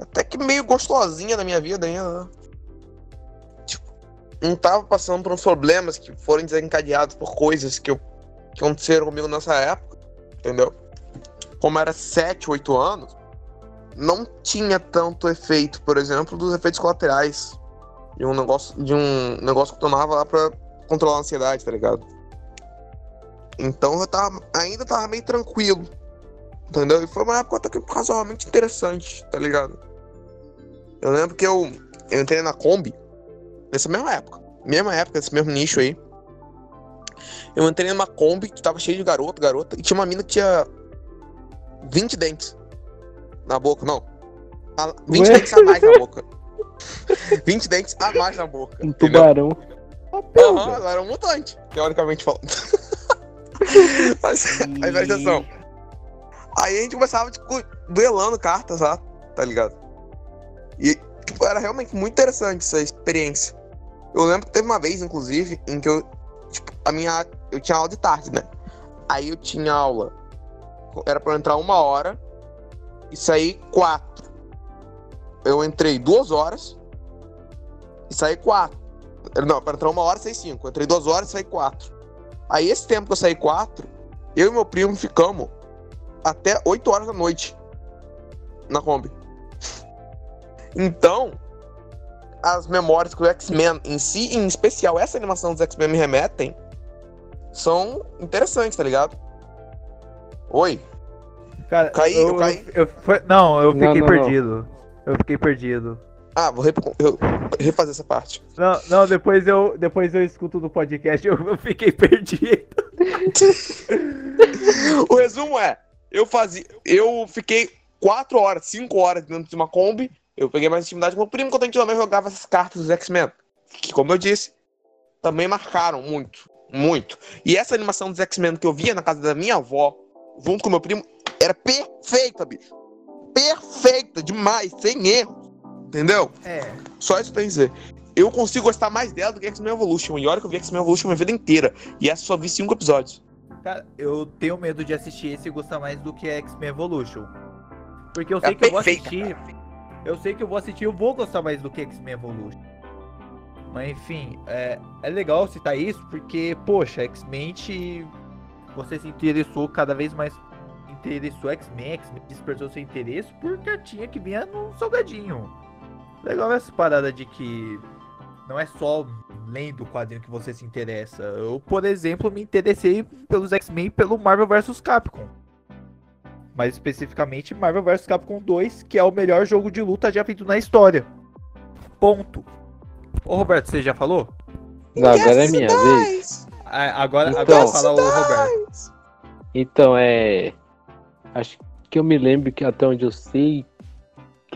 até que meio gostosinha da minha vida ainda, né? Tipo, não tava passando por uns problemas que foram desencadeados por coisas que, eu, que aconteceram comigo nessa época, entendeu? Como era 7, 8 anos, não tinha tanto efeito, por exemplo, dos efeitos colaterais de um negócio, de um negócio que eu tomava lá pra controlar a ansiedade, tá ligado? Então eu tava, ainda tava meio tranquilo, entendeu? E foi uma época até que razoavelmente interessante, tá ligado? Eu lembro que eu, eu entrei na Kombi nessa mesma época, mesma época, esse mesmo nicho aí. Eu entrei numa Kombi que tava cheio de garoto, garota, e tinha uma mina que tinha 20 dentes na boca, não. A- 20 Ué? dentes a mais na boca. 20 dentes a mais na boca. Um entendeu? tubarão. Aham, ela era um mutante, teoricamente falando. Mas, aí presta atenção. Aí a gente começava, tipo, duelando cartas lá, tá ligado? E, tipo, era realmente muito interessante essa experiência. Eu lembro que teve uma vez, inclusive, em que eu, tipo, a minha. Eu tinha aula de tarde, né? Aí eu tinha aula. Era pra eu entrar uma hora e sair quatro. Eu entrei duas horas e saí quatro. Não, para entrar uma hora, saí cinco. Eu entrei duas horas e saí quatro. Aí esse tempo que eu saí quatro, eu e meu primo ficamos até 8 horas da noite na Kombi. Então, as memórias que o X-Men em si, em especial essa animação dos X-Men me remetem, são interessantes, tá ligado? Oi. Cara, Caí, eu caí? eu- foi- não, eu Não, fiquei não, não. perdido. Eu fiquei perdido. Ah, vou rep- eu- refazer essa parte. Não, não, depois eu, depois eu escuto no podcast, eu, eu fiquei perdido. O resumo é, eu fazia, eu fiquei 4 horas, 5 horas dentro de uma Kombi, eu peguei mais intimidade com meu primo quando a gente também jogava essas cartas dos X-Men, que como eu disse, também marcaram muito, muito. E essa animação dos X-Men que eu via na casa da minha avó, junto com meu primo, era perfeita, bicho. Perfeita, demais, sem erro. Entendeu? É. Só isso que eu tenho a dizer. Eu consigo gostar mais dela do que X-Men Evolution. E olha que eu vi X-Men Evolution minha vida inteira. E essa só vi cinco episódios. Cara, eu tenho medo de assistir esse e gostar mais do que X-Men Evolution. Porque eu É sei que eu vou perfeita, assistir. Eu sei que eu vou assistir e eu vou gostar mais do que X-Men Evolution. Mas enfim, é, é legal citar isso porque, poxa, X-Men você se interessou cada vez mais. Interessou X-Men, X-Men despertou seu interesse por cartinha que vinha no salgadinho. Legal essa parada de que não é só lendo o quadrinho que você se interessa. Eu, por exemplo, me interessei pelos X-Men e pelo Marvel vs Capcom. Mais especificamente Marvel vs Capcom 2, que é o melhor jogo de luta já feito na história. Ponto. Ô Roberto, você já falou? Não, agora é minha vez. Ah, Agora, Então. agora fala o Roberto. Então, é. Acho que eu me lembro que até onde eu sei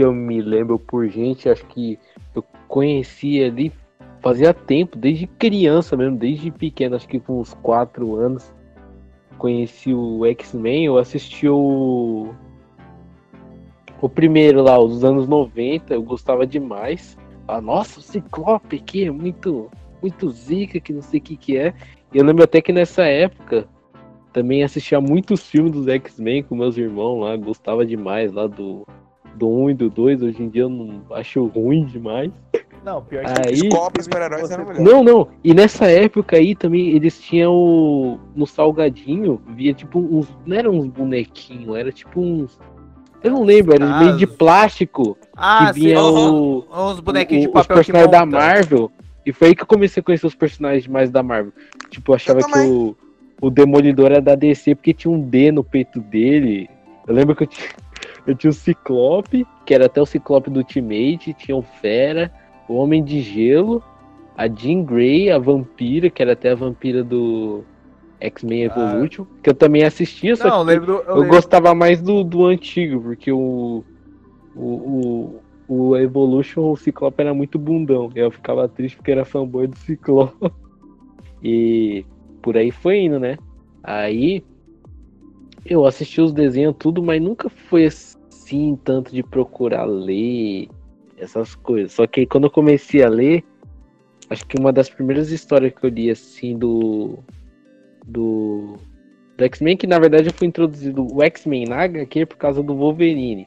que eu me lembro por gente, acho que eu conheci ali fazia tempo, desde criança mesmo, desde pequeno, acho que com uns 4 anos. Conheci o X-Men, eu assisti o. O primeiro lá, os anos 90, eu gostava demais. Ah, nossa, o Ciclope aqui é muito, muito zica, que não sei o que que é. E eu lembro até que nessa época também assistia muitos filmes dos X-Men com meus irmãos lá, gostava demais lá do, do 1 e do 2. Hoje em dia eu não acho ruim demais. Não, pior que Aí- Escola para super-heróis você- era melhor. Não, não. E nessa época aí também eles tinham o- no salgadinho, via tipo uns. Não eram uns bonequinhos, era tipo uns. Eu não lembro, era meio de plástico Ah, que vinha sim, o, uns bonequinhos o- de os papel que personagens da. Marvel. E foi aí que eu comecei a conhecer os personagens mais da Marvel. Tipo, eu achava Eu que o, o Demolidor era da DC porque tinha um D no peito dele. Eu lembro que eu tinha, eu tinha o Ciclope, que era até o Ciclope do Ultimate, tinha o Fera, o Homem de Gelo, a Jean Grey, a Vampira, que era até a Vampira do X-Men Evolution, que eu também assistia, só Não, eu que lembro. Eu, eu lembro. gostava mais do, do antigo, porque o, o, o, o Evolution, o Ciclope era muito bundão. Eu ficava triste porque era fanboy do Ciclope. E por aí foi indo, né? Aí eu assisti os desenhos tudo, mas nunca foi assim tanto de procurar ler essas coisas. Só que quando eu comecei a ler, acho que uma das primeiras histórias que eu li assim do do, do X-Men, que na verdade eu fui introduzido o X-Men na HQ por causa do Wolverine.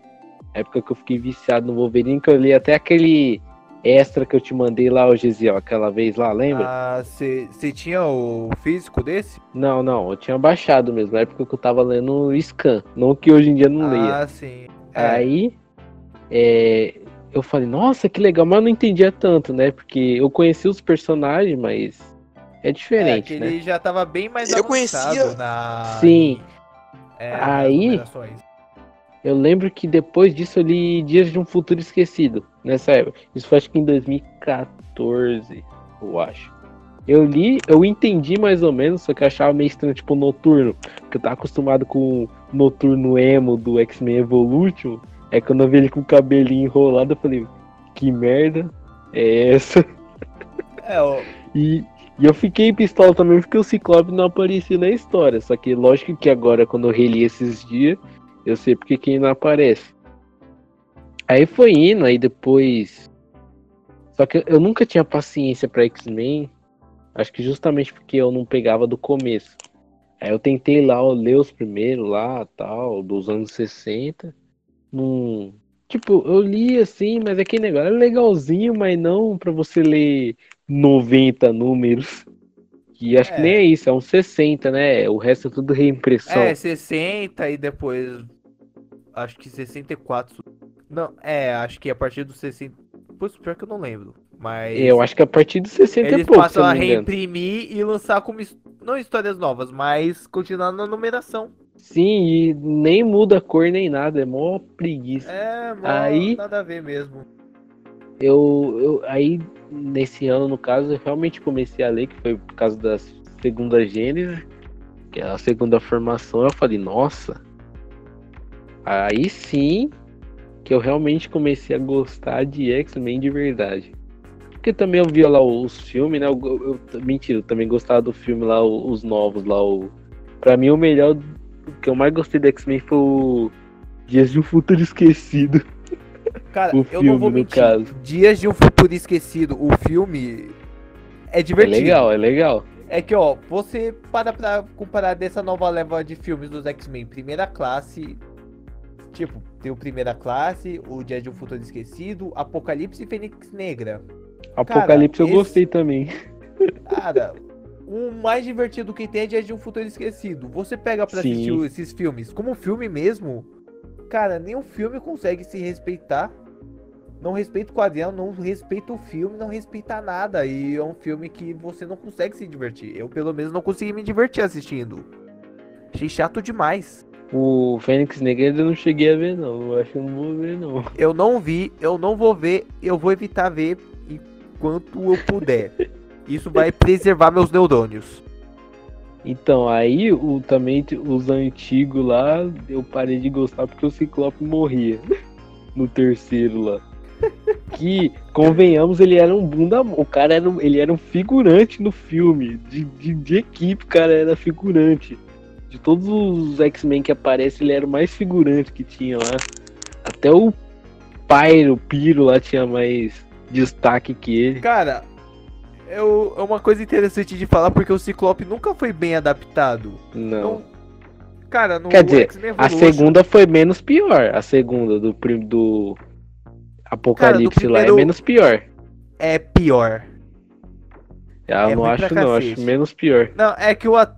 Época que eu fiquei viciado no Wolverine, que eu li até aquele extra que eu te mandei lá, o Gisiel, aquela vez lá, lembra? Ah, você tinha o físico desse? Não, não, eu tinha baixado mesmo, na época que eu tava lendo o Scan, não que hoje em dia não leia. Ah, sim. É. Aí, é, eu falei, nossa, que legal, mas eu não entendia tanto, né? Porque eu conheci os personagens, mas é É, diferente, que né? ele já tava bem mais Eu avançado conhecia- na. Sim. É, Aí-. Eu lembro que depois disso eu li Dias de um Futuro Esquecido, nessa época. Isso foi acho que em 2014, eu acho. Eu li, eu entendi mais ou menos, só que eu achava meio estranho, tipo, noturno. Porque eu tava acostumado com o noturno emo do X-Men Evolution. É quando eu vi ele com o cabelinho enrolado, eu falei, que merda é essa? É, ó, E, e eu fiquei pistola também porque o Ciclope não aparecia na história. Só que lógico que agora, quando eu reli esses dias, eu sei porque quem não aparece. Aí foi indo, aí depois. Só que eu nunca tinha paciência pra X-Men. Acho que justamente porque eu não pegava do começo. Aí eu tentei lá ler os primeiros lá, tal, dos anos 60. Num... Tipo, eu li assim, mas aquele negócio era legalzinho, mas não pra você ler 90 números. E acho que É. nem é isso, é uns 60, né? O resto é tudo reimpressão. é, 60 e depois. Acho que 64. Não, é, acho que a partir dos 60. Putz, pior que eu não lembro. Mas. Eu acho que a partir dos 60 Eles e pouco, passam a reimprimir e lançar como. Não histórias novas, mas continuando na numeração. Sim, e nem muda a cor nem nada, é mó preguiça. É, mano, Aí- nada a ver mesmo. Eu, eu aí nesse ano, no caso, eu realmente comecei a ler, que foi por causa da segunda gênese, que é a segunda formação, eu falei, nossa. Aí sim que eu realmente comecei a gostar de X-Men de verdade. Porque também eu via lá os filmes, né? Eu, eu- mentira, eu também gostava do filme lá, os novos lá. O, pra mim, o melhor, o que eu mais gostei do X-Men foi o Dias de um Futuro Esquecido. Cara, O eu filme, não vou mentir. Dias de um Futuro Esquecido, o filme é É divertido. legal, é legal. É que, ó, você para pra comparar dessa nova leva de filmes dos X-Men, primeira classe. Tipo, tem o Primeira Classe, o Dia de um Futuro Esquecido, Apocalipse e Fênix Negra. Apocalipse eu esse- gostei também. Cara, o mais divertido que tem é Dia de um Futuro Esquecido. Você pega pra Sim. assistir esses filmes como filme mesmo, cara, nenhum filme consegue se respeitar. Não respeita o quadrinho, não respeita o filme, não respeita nada. E é um filme que você não consegue se divertir. Eu, pelo menos, não consegui me divertir assistindo. Achei chato demais. O Fênix Negra eu não cheguei a ver, não. Eu acho que eu não vou ver, não. Eu não vi, eu não vou ver, eu vou evitar ver enquanto eu puder. Isso vai preservar meus neurônios. Então, aí o, também os antigos lá, eu parei de gostar porque o Ciclope morria. No terceiro lá. Que, convenhamos, ele era um bunda. O cara era, um- ele era um figurante no filme. De, de, de equipe, cara era figurante. De todos os X-Men que aparecem, ele era o mais figurante que tinha lá. Até o Pyro, o Piro lá tinha mais destaque que ele. Cara, eu, é uma coisa interessante de falar porque o Ciclope nunca foi bem adaptado. Não. Então, cara, no Quer dizer, A segunda foi menos pior. A segunda do, do Apocalipse lá é primeiro- menos pior. é pior. Ah, É eu não acho não, acho menos pior. Não, é que o ator,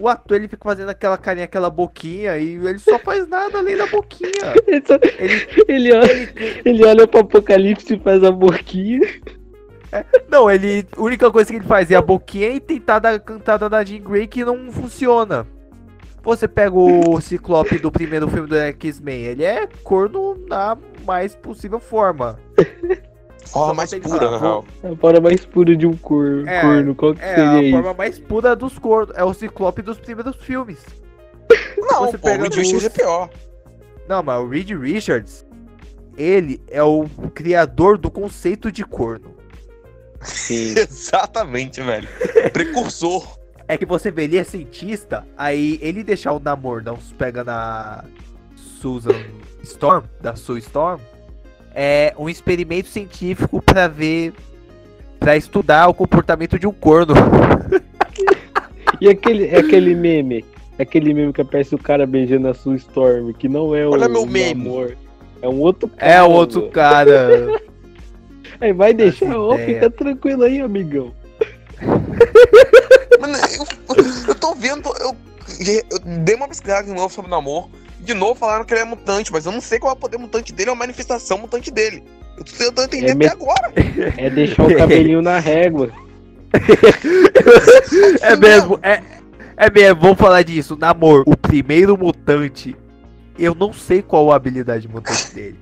o ator ele fica fazendo aquela carinha, aquela boquinha e ele só faz nada além da boquinha. Ele, só- Ele, ele olha, ele, olha pro Apocalipse e faz a boquinha. Não, ele. A única coisa que ele faz é a boquinha e tentar dar cantada da Jean Grey que não funciona. Você pega o Ciclope do primeiro filme do X-Men, ele é corno na mais possível forma. Forma mais tem que pura, na real. É a forma mais pura de um cor, É, corno. Qual que É seria a isso? forma mais pura dos cornos. É o Ciclope dos primeiros filmes. Não, Você pô, o pega Reed Richards dos- é pior. Não, mas o Reed Richards, ele é o criador do conceito de corno. Sim. Exatamente, velho. Precursor. É que você vê, ele é cientista, aí ele deixar o se pega na Susan Storm, da Sue Storm, é um experimento científico pra ver, pra estudar o comportamento de um corno. E aquele, é aquele meme? Aquele meme que aparece o cara beijando a sua Storm, que não é o Olha meu meme. amor. É um outro cara. É o outro cara. Aí vai deixar, ó, fica tranquilo aí, amigão. Mano, eu, eu tô vendo. Eu, eu dei uma pesquisada de novo sobre o namoro. De novo falaram que ele é mutante, mas eu não sei qual é o poder mutante dele ou a manifestação mutante dele. Eu tô tentando entender É até me- agora. É deixar o cabelinho na régua. É mesmo, é, é mesmo, vamos falar disso. Namor, o primeiro mutante, eu não sei qual a habilidade mutante dele.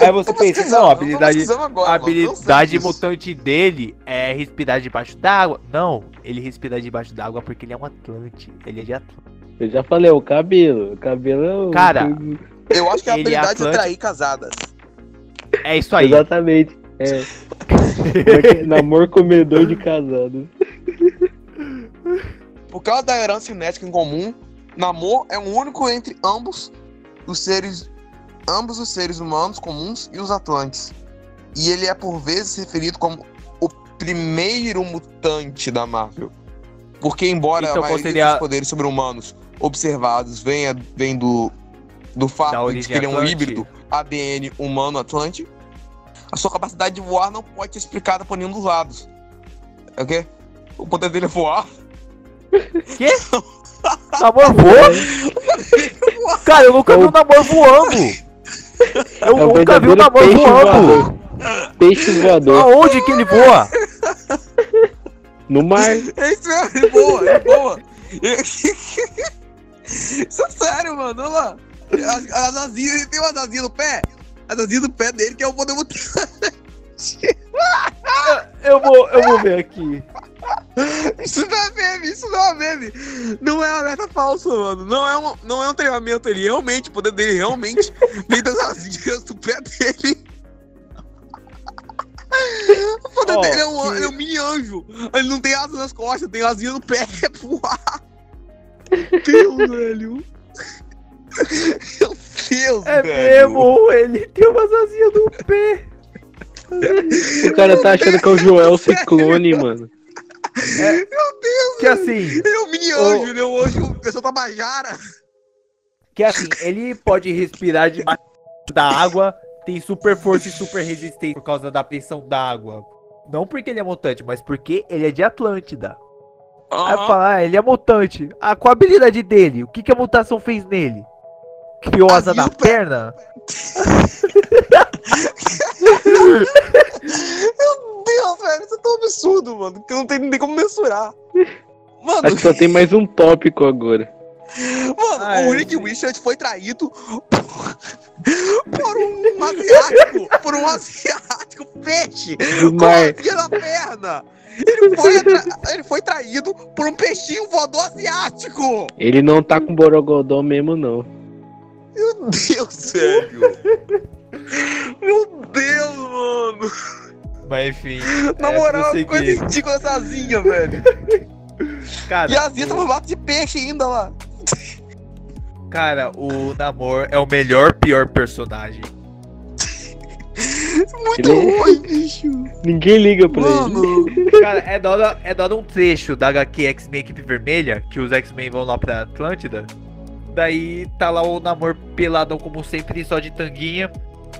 Aí você pensa, não, a habilidade, agora, a habilidade mutante dele é respirar debaixo d'água. Não, ele respira debaixo d'água porque ele é um Atlante. Ele é de Atlante. Eu já falei, é o cabelo. O cabelo é o. Cara, Eu acho que a é habilidade é atrair casadas. É isso aí. Exatamente. É. É? Namor comedor de casado. Por causa da herança genética em comum, Namor é o único entre ambos os seres, ambos os seres humanos comuns e os Atlantes. E ele é por vezes referido como o primeiro mutante da Marvel. Porque embora Então, a maioria seria- dos poderes sobre-humanos observados venha vem do, do fato de que ele é um Atlante. híbrido ADN humano-atlante, a sua capacidade de voar não pode ser explicada por nenhum dos lados. É o quê? O poder dele é voar. Namor voa? Cara, eu nunca vi um namor voando. Eu É o nunca vi um verdadeiro namor peixe voando. voador. Peixe voador. Aonde que ele voa? No mar. É isso mesmo, ele boa, ele boa. Isso é sério, mano. Olha lá. As, as asinhas, ele tem umas asinhas no pé. As asinhas do pé dele que é o poder mutante. Eu vou, eu vou ver aqui. Isso não é meme, isso não é meme. Não é alerta falso, mano. Não é, um, não é um treinamento. Ele realmente, o poder dele realmente vem das asinhas do pé dele. O poder Ó, dele é um, que- ele é um mini anjo. Ele não tem asa nas costas, tem asinha no pé é voar. Deus, velho. Meu Deus, É velho. mesmo, ele tem umas asinhas no pé. O cara tá achando que é o Joel Ciclone, mano. Que assim, Ele é um mini anjo, ele é um anjo, pessoa tabajara. que assim, ele pode respirar debaixo da água, tem super força e super resistência por causa da pressão da água. Não porque ele é mutante, mas porque ele é de Atlântida. Aí Aham. fala, ah, ele é mutante. Ah, qual a habilidade dele? O que, que a mutação fez nele? Criou asa Asinha na perna? Meu Deus, velho, isso é tão absurdo, mano, que não tem nem como mensurar. Mano, Acho que só tem mais um tópico agora. mano, Ai, o Rick. Richard foi traído por, por um asiático, por um asiático peixe Do com a mar. asinha na perna. Ele foi, atra- ele foi traído por um peixinho voador asiático. Ele não tá com borogodó mesmo, não. Meu Deus, sério. Meu Deus, mano. Mas enfim. Na é moral, prosseguir. coisa ridícula essa asinha, velho. Cara, E a asinha tá o- no formato de peixe ainda lá. Cara, o Namor é o melhor pior personagem. Muito Ele- ruim, bicho. Ninguém liga pra ele. Mano, Cara, é dado, é dado um trecho da HQ X-Men Equipe Vermelha, que os X-Men vão lá pra Atlântida. Daí tá lá o Namor peladão como sempre, só de tanguinha.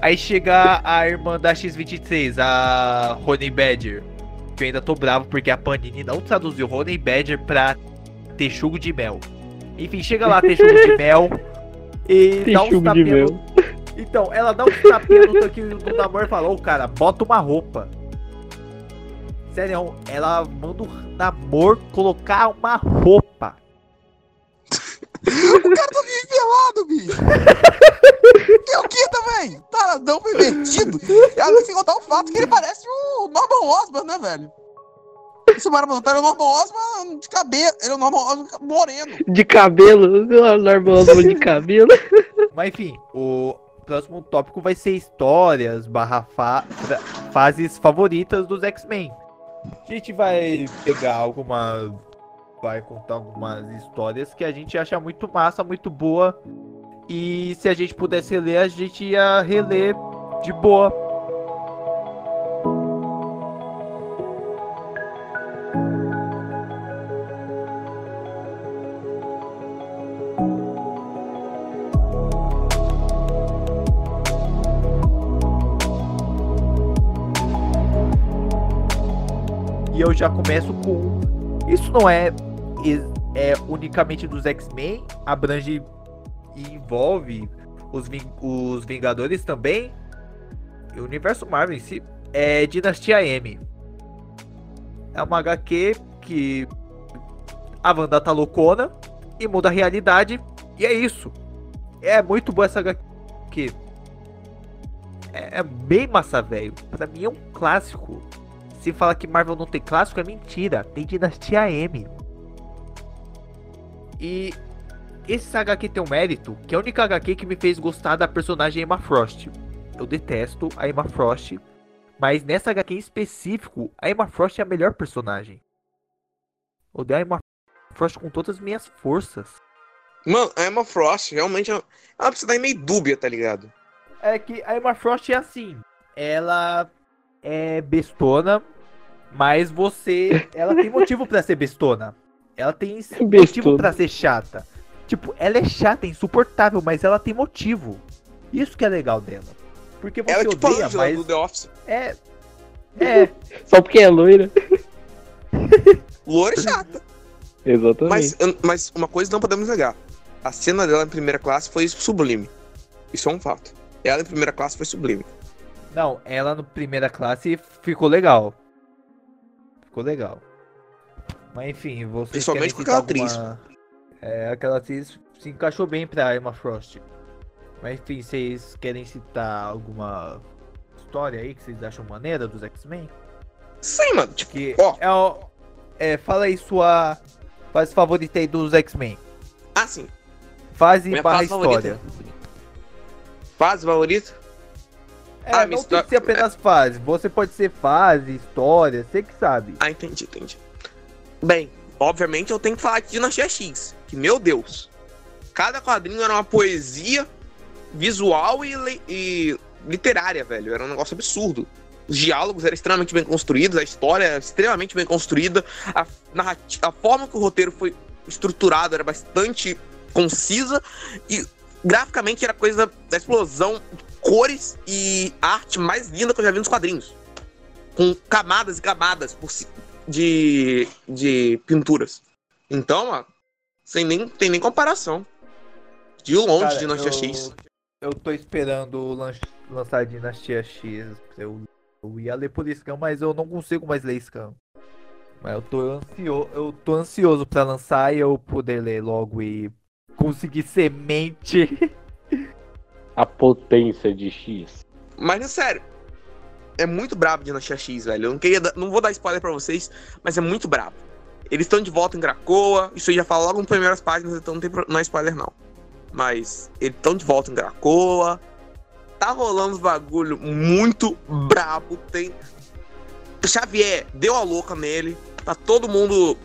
Aí chega a irmã da X-23, a Honey Badger. Que eu ainda tô bravo porque a Panini não traduziu Honey Badger pra texugo de mel. Enfim, chega lá, texugo de mel. E dá uns no... Então, ela dá uns tapinha no tanque do Namor e fala, ô cara, bota uma roupa. Sério, ela manda o Namor colocar uma roupa. O cara tá meio pelado, bicho. Tem o que também? Taradão pervertido. E além sem contar o fato que ele parece o Norman Osborn, né, velho? Esse Maravilhoso é o Norman Osborn de cabelo. Ele é o Norman Osborn moreno. De cabelo, normal de cabelo. Mas enfim, o próximo tópico vai ser histórias barra fa- fases favoritas dos X-Men. A gente vai pegar algumas. Vai contar algumas histórias que a gente acha muito massa, muito boa. E se a gente pudesse reler, a gente ia reler de boa. E eu já começo com. Isso não é, é unicamente dos X-Men, abrange e envolve os, Ving- os Vingadores também. O universo Marvel em si é Dinastia M. É uma HQ que a Wanda tá loucona e muda a realidade. E é isso. É muito boa essa HQ. É, é bem massa, velho. Pra mim é um clássico. Se fala que Marvel não tem clássico, é mentira. Tem Dinastia M. E esse HQ tem um mérito, que é a única HQ que me fez gostar da personagem Emma Frost. Eu detesto a Emma Frost, mas nessa HQ em específico, a Emma Frost é a melhor personagem. Eu odeio a Emma Frost com todas as minhas forças. Mano, a Emma Frost, realmente, ela precisa dar meio dúbia, tá ligado? É que a Emma Frost é assim. Ela é bestona, mas você. Ela tem motivo pra ser bestona. Ela tem motivo pra ser chata. Tipo, ela é chata, é insuportável, mas ela tem motivo. Isso que é legal dela. Porque você Ela é tipo a odeia, Angela mas do The Office. é. É. Só porque é loira. Loura e chata. Exatamente. Mas, mas uma coisa não podemos negar. A cena dela em primeira classe foi sublime. Isso é um fato. Ela em primeira classe foi sublime. Não, ela no primeira classe ficou legal. Ficou legal. Mas enfim, você. Principalmente com aquela atriz. É, aquela atriz se encaixou bem pra Emma Frost. Mas enfim, vocês querem citar alguma história aí que vocês acham maneira dos X-Men? Sim, mano. Tipo, Que Ó. é, o- é, fala aí sua fase favorita aí dos X-Men. assim, Fase minha barra fase história. favorita. Fase favorita? É, Ah, não tem que ser apenas fase. Você pode ser fase, história, você que sabe. Ah, entendi, entendi. Bem, obviamente eu tenho que falar de Dinastia X. Que, meu Deus. Cada quadrinho era uma poesia visual e, e literária, velho. Era um negócio absurdo. Os diálogos eram extremamente bem construídos, a história era extremamente bem construída, a, a forma que o roteiro foi estruturado era bastante concisa e graficamente era coisa da explosão de cores e arte mais linda que eu já vi nos quadrinhos. Com camadas e camadas por de, de pinturas. Então, ó, sem nem, tem nem comparação. De longe, Cara, Dinastia eu- X. Eu tô esperando lan- lançar Dinastia X. Eu, eu ia ler por Scam, mas eu não consigo mais ler Scam. Mas eu tô ansioso, eu tô ansioso pra lançar e eu poder ler logo e conseguir semente. A potência de X. Mas, é sério, é muito brabo Dinastia X, velho. Eu não, queria não vou dar spoiler pra vocês, mas é muito brabo. Eles estão de volta em Gracoa. Isso eu já falo logo nas primeiras páginas, então não, tem, não é spoiler, não. Mas eles estão de volta em Gracoa. Tá rolando uns bagulho muito brabo. Tem. Xavier deu a louca nele. Tá todo mundo.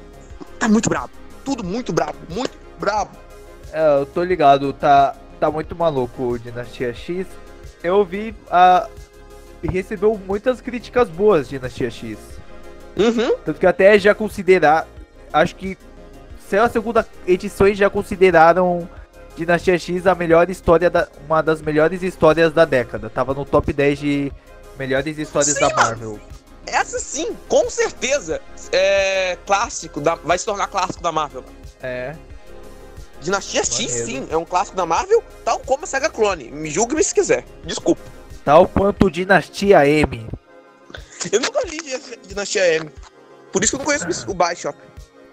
Tá muito brabo. Tudo muito brabo. Muito brabo. É, eu tô ligado, tá, tá muito maluco o Dinastia X. Eu vi a. recebeu muitas críticas boas Dinastia X. Uhum. Tanto que até já considerar. Acho que saiu a segunda edição já consideraram Dinastia X a melhor história da. Uma das melhores histórias da década. Tava no top 10 de melhores histórias Sim, da. Marvel. Essa sim, com certeza, é clássico. Da, vai se tornar clássico da Marvel. É. Dinastia X, Maneiro. sim, é um clássico da Marvel, tal como a Saga Clone. Me julgue-me se quiser. Desculpa. Tal quanto Dinastia M. Eu nunca li Dinastia M. Por isso que eu não conheço o Bioshock.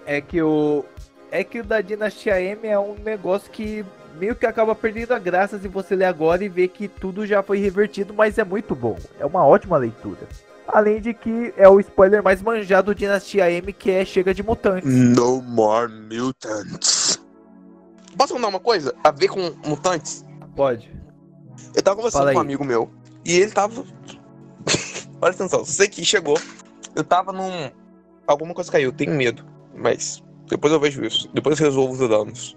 É que o. É que o da Dinastia M é um negócio que meio que acaba perdendo a graça se você ler agora e ver que tudo já foi revertido, mas é muito bom. É uma ótima leitura. Além de que é o spoiler mais manjado do Dinastia M, que é Chega de Mutantes. No more mutants. Posso contar uma coisa? A ver com mutantes? Pode. Eu tava conversando Fala com um aí. amigo meu e ele tava. Olha atenção, sei que chegou. Eu tava num. Alguma coisa caiu, eu tenho medo. Mas depois eu vejo isso. Depois eu resolvo os danos.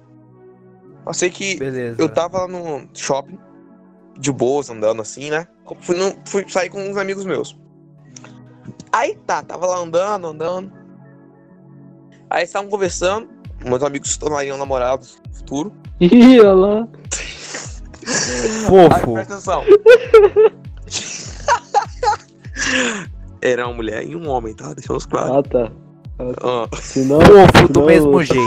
Eu sei que Beleza. eu tava no shopping, de boas, andando assim, né? Fui, no- fui sair com uns amigos meus. Aí tá, tava lá andando, andando. Aí estavam conversando. Meus amigos se tornariam namorados no futuro. Ih, olha lá. Aí, Fofo. presta atenção. Era uma mulher e um homem, tá? Deixamos claro. Ah, tá. Ah, Senão. Fofo do senão- mesmo jeito.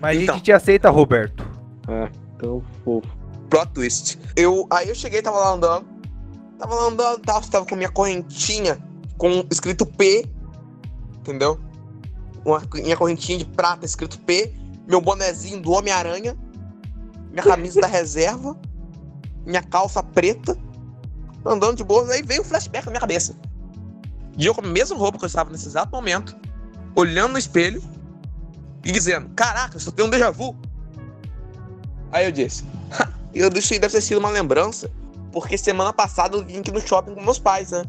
Mas a Então. gente te aceita, Roberto. Ah, então fofo. plot twist. Eu, aí eu cheguei, tava lá andando. Tava lá andando, tava, tava com minha correntinha com escrito P. Entendeu? Uma, minha correntinha de prata escrito P. Meu bonezinho do Homem-Aranha. Minha camisa da reserva. Minha calça preta. Andando de boa. Aí veio um flashback na minha cabeça. E eu com a mesma roupa que eu estava nesse exato momento. Olhando no espelho. E dizendo: Caraca, eu só tenho um déjà vu. Aí eu disse: eu isso aí deve ter sido uma lembrança, porque semana passada eu vim aqui no shopping com meus pais, né?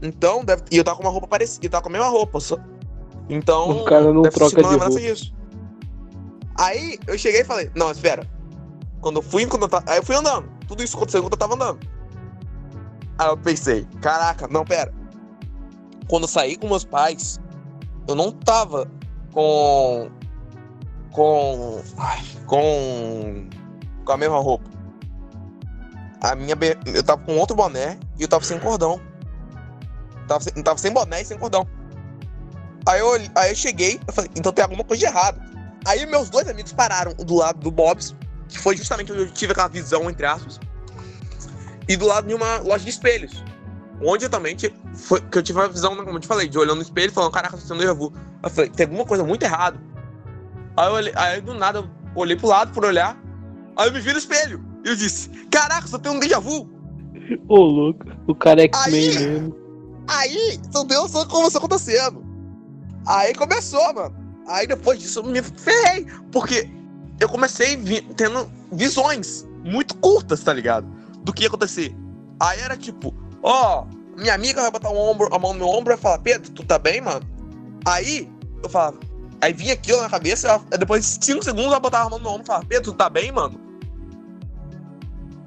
Então, deve... e eu tava com uma roupa parecida, eu tava com a mesma roupa, só. Então, O cara não troca de roupa. disso. Aí eu cheguei e falei, não, espera. Quando eu fui, quando eu tava... aí eu fui andando. Tudo isso aconteceu enquanto eu tava andando. Aí eu pensei, caraca, não, pera. Quando eu saí com meus pais, eu não tava com. Com. ai, com. Com a mesma roupa. A minha. Eu tava com outro boné e eu tava sem cordão. Tava sem, tava sem boné e sem cordão. Aí eu, aí eu cheguei, eu falei, então tem alguma coisa de errado. Aí meus dois amigos pararam do lado do Bob's, que foi justamente onde eu tive aquela visão, entre aspas, e do lado de uma loja de espelhos. Onde eu também tive, foi, que eu tive a visão, como eu te falei, de olhando no espelho e falando, caraca, tô sendo déjà vu. Eu falei, tem alguma coisa muito errada. Aí, eu olhei, aí do nada eu olhei pro lado por olhar, aí eu me vi no espelho. E eu disse, caraca, só tem um déjà vu. Ô, louco. O cara é X-Men mesmo. Aí, só deu só como isso acontecendo. Aí começou, mano. Aí depois disso eu me ferrei. Porque eu comecei vi- tendo visões muito curtas, tá ligado? Do que ia acontecer. Aí era tipo, ó, minha amiga vai botar um ombro, a mão no meu ombro e vai falar, Pedro, tu tá bem, mano? Aí eu falava, aí vinha aquilo na cabeça, ela- depois de 5 segundos ela botava a mão no meu ombro e falava, Pedro, tu tá bem, mano?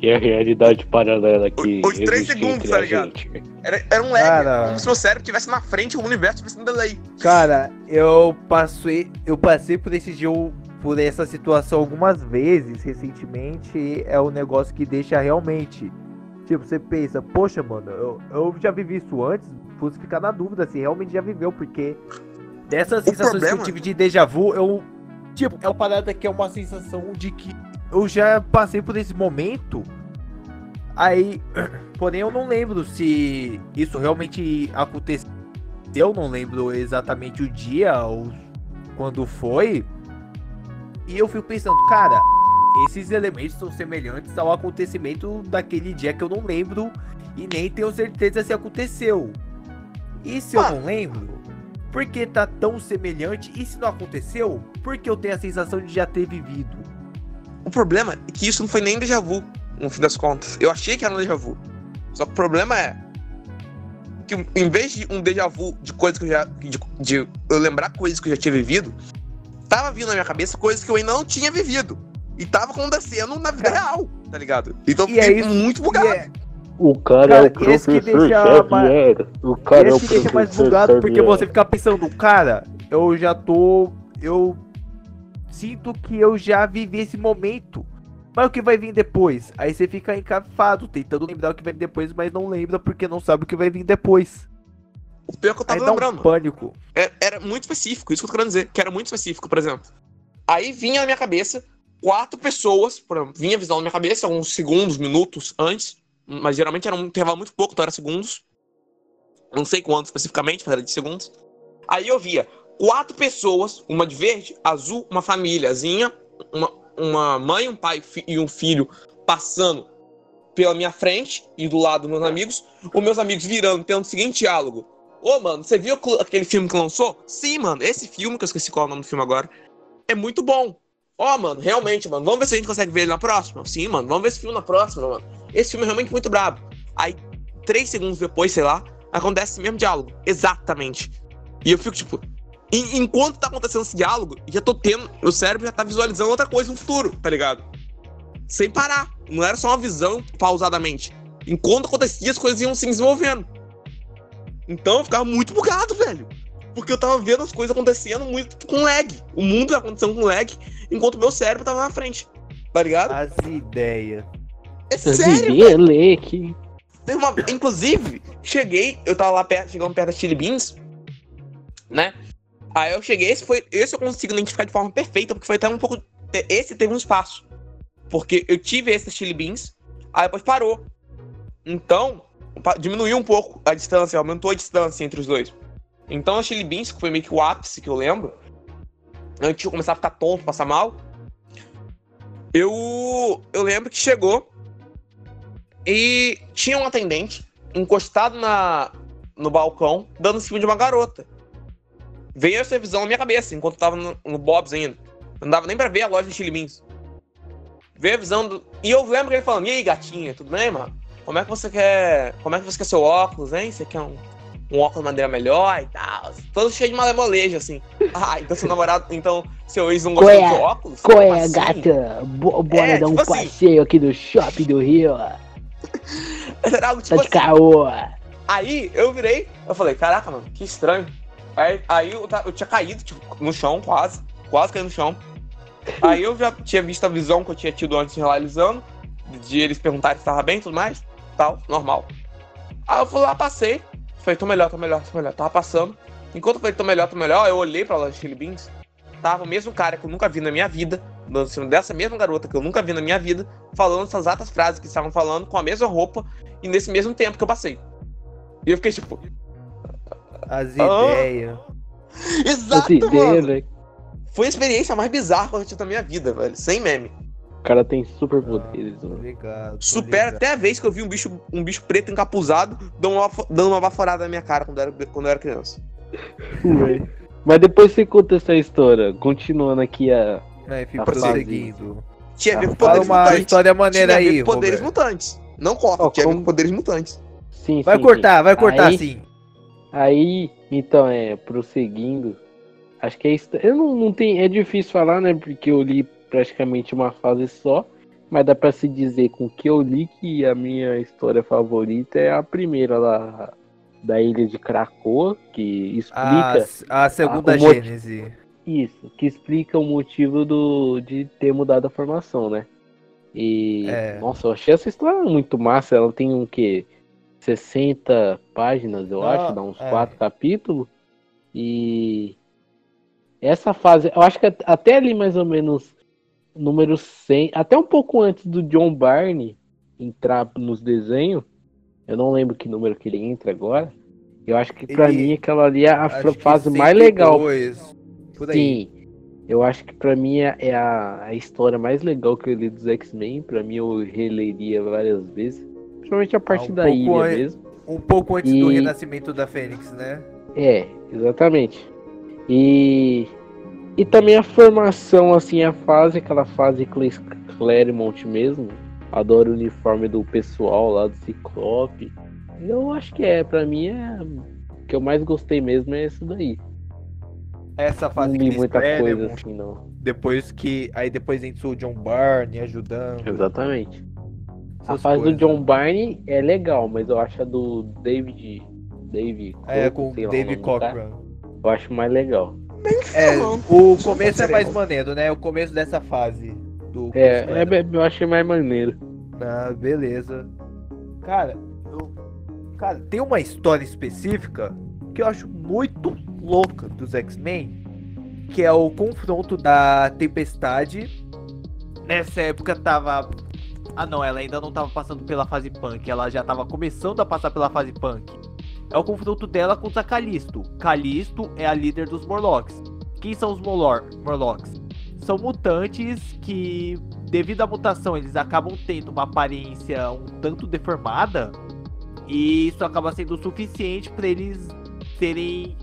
E a realidade paralela que. Os três segundos, tá a ligado? gente. Era, era um lag, Cara. como se meu cérebro estivesse na frente e o universo estivesse no delay. Cara, eu passei, eu passei por esse jogo, por essa situação algumas vezes recentemente. É um negócio que deixa realmente. Tipo, você pensa, poxa, mano, eu, eu já vivi isso antes, fosse ficar na dúvida se realmente já viveu, porque dessas sensações que problema- eu tive de déjà vu, eu. Tipo, é uma parada que é uma sensação de que eu já passei por esse momento. Aí, porém, eu não lembro se isso realmente aconteceu. Eu não lembro exatamente o dia ou quando foi. E eu fico pensando, cara, esses elementos são semelhantes ao acontecimento daquele dia que eu não lembro e nem tenho certeza se aconteceu. E se eu Ah. não lembro? Por que tá tão semelhante? E se não aconteceu? Por que eu tenho a sensação de já ter vivido? O problema é que isso não foi nem déjà vu, no fim das contas. Eu achei que era um déjà vu. Só que o problema é que em vez de um déjà vu de coisas que eu já. de, de eu lembrar coisas que eu já tinha vivido, tava vindo na minha cabeça coisas que eu ainda não tinha vivido. E tava acontecendo na vida real, tá ligado? Então eu E é fiquei isso- muito E bugado. é, O cara, Cara, é o esse que deixa mais- Xavier. O cara é o esse que deixa mais bugado porque Xavier. você fica pensando, cara, eu já tô. Eu sinto que eu já vivi esse momento. Mas o que vai vir depois? Aí você fica encafado, tentando lembrar o que vai vir depois, mas não lembra porque não sabe o que vai vir depois. O pior é que eu Aí tava um lembrando. pânico. É- era muito específico, isso que eu tô querendo dizer, que era muito específico, por exemplo. Aí vinha na minha cabeça quatro pessoas, por exemplo, vinha a visão na minha cabeça, alguns segundos, minutos antes, mas geralmente era um intervalo muito pouco, então era segundos. Não sei quanto especificamente, mas era de segundos. Aí eu via quatro pessoas, uma de verde, azul, uma famíliazinha, uma, uma mãe, um pai e um filho passando pela minha frente e do lado dos meus amigos, os meus amigos virando, tendo o seguinte diálogo. Ô, mano, você viu aquele filme que lançou? Sim, mano, esse filme, que eu esqueci qual é o nome do filme agora, é muito bom. Ó, mano, realmente, mano, vamos ver se a gente consegue ver ele na próxima? Sim, mano, vamos ver esse filme na próxima, mano. Esse filme é realmente muito brabo. Aí, três segundos depois, sei lá, acontece esse mesmo diálogo. Exatamente. E eu fico, tipo, en- enquanto tá acontecendo esse diálogo, já tô tendo, meu cérebro já tá visualizando outra coisa no futuro, tá ligado? Sem parar. Não era só uma visão pausadamente. Enquanto acontecia, as coisas iam se desenvolvendo. Então eu ficava muito bugado, velho. Porque eu tava vendo as coisas acontecendo muito com lag. O mundo tava acontecendo com lag, enquanto meu cérebro tava na frente. Tá ligado? As ideias. É sério, velho. Leque. Teve uma- Inclusive, cheguei, eu tava lá perto, chegando perto da Chili Beans, né? Aí eu cheguei, esse foi. Esse eu consigo identificar de forma perfeita, porque foi até um pouco. Esse teve um espaço. Porque eu tive esse Chili Beans, aí depois parou. Então, diminuiu um pouco a distância, aumentou a distância entre os dois. Então a Chili Beans, que foi meio que o ápice que eu lembro, antes de eu começar a ficar tonto, passar mal, eu, eu lembro que chegou e tinha um atendente encostado na, no balcão, dando em cima de uma garota. Veio essa visão na minha cabeça, enquanto eu tava no, no Bob's ainda. Não dava nem pra ver a loja de Chili Beans. Veio a visão do. E eu lembro que ele falando, e aí, gatinha, tudo bem, mano? Como é que você quer. Como é que você quer seu óculos, hein? Você quer um, um óculos de madeira melhor e tal? Todo cheio de malemolejo, assim. Ah, então seu namorado. Então, seu ex não gostou do óculos? Qual é, assim? gata? Bo- bora É, dar um tipo assim. passeio aqui no shopping do Rio. Era algo Tá tipo de assim. caô. Aí eu virei, eu falei, caraca, mano, que estranho. Aí, aí eu, eu tinha caído, tipo, no chão, quase. Quase caí no chão. Aí eu já tinha visto a visão que eu tinha tido antes realizando, de eles perguntarem se tava bem e tudo mais, tal, normal. Aí eu fui lá, passei, falei, tô melhor, tô melhor, tô melhor. Tava passando. Enquanto eu falei, tô melhor, tô melhor, eu olhei pra loja de Chili Beans, tava o mesmo cara que eu nunca vi na minha vida, dando dessa mesma garota que eu nunca vi na minha vida, falando essas exatas frases que estavam falando, com a mesma roupa e nesse mesmo tempo que eu passei. E eu fiquei tipo, As Ah. ideias. exato, Essa ideia, mano. né? Foi a experiência mais bizarra que eu tive na minha vida, velho. Sem meme. O cara tem superpoderes, Tô mano. ligado. tô Supera ligado. até a vez que eu vi um bicho, um bicho preto encapuzado dando uma, dando uma baforada na minha cara quando eu era, quando eu era criança. Mas depois você conta essa história, continuando aqui a. Aí, fico prosseguindo. Tinha a ver com poderes uma mutantes. história maneira Tinha aí, com poderes Roberto. mutantes. Não corta, Ó, tinha como- poderes mutantes. Sim, Vai sim, cortar, vai cortar Aí- sim. Aí, então, é, prosseguindo. Acho que é isso. Eu não, não tem. É difícil falar, né? Porque eu li praticamente uma fase só. Mas dá pra se dizer com o que eu li que a minha história favorita é a primeira lá da ilha de Krakoa, que A, explica a segunda Ah, o motivo- Gênese. isso, que explica o motivo do, de ter mudado a formação, né? E É. nossa, eu achei essa história muito massa. Ela tem um que 60 páginas, eu Ah, acho, dá uns é. quatro capítulos. E essa fase, eu acho que at- até ali mais ou menos número 100, até um pouco antes do John Barney entrar nos desenhos, eu não lembro que número que ele entra agora. Eu acho que pra Ele- mim aquela ali é a fase mais legal 102, Por aí. Sim, eu acho que pra mim é é a, a história mais legal que eu li dos X-Men. Pra mim eu releria várias vezes. Principalmente a parte um da ilha an- mesmo. Um pouco antes do E- renascimento da Fênix, né? É, exatamente. E, e também a formação, assim, a fase, aquela fase Cla- Claremont mesmo. Adoro o uniforme do pessoal lá do Ciclope. Eu acho que é, pra mim é. O que eu mais gostei mesmo é isso daí. Essa Não fase li Chris muita coisa Claremont, assim, não. Depois que. Aí depois entrou o John Barney ajudando. Exatamente. A fase coisas. do John Barney é legal, mas eu acho a do David. David. É, com sei lá o David Cochran. Eu acho mais legal. É, o começo é mais maneiro, né? O começo dessa fase do É, é, eu achei mais maneiro. Ah, beleza. Cara, eu- cara, tem uma história específica que eu acho muito louca dos X-Men, que é o confronto da Tempestade nessa época tava. Ah não, ela ainda não tava passando pela fase punk, ela já tava começando a passar pela fase punk. É o confronto dela contra Calisto. Calisto é a líder dos Morlocks. Quem são os Morlor Morlocks? São mutantes que, devido à mutação, eles acabam tendo uma aparência um tanto deformada. E isso acaba sendo o suficiente para eles serem.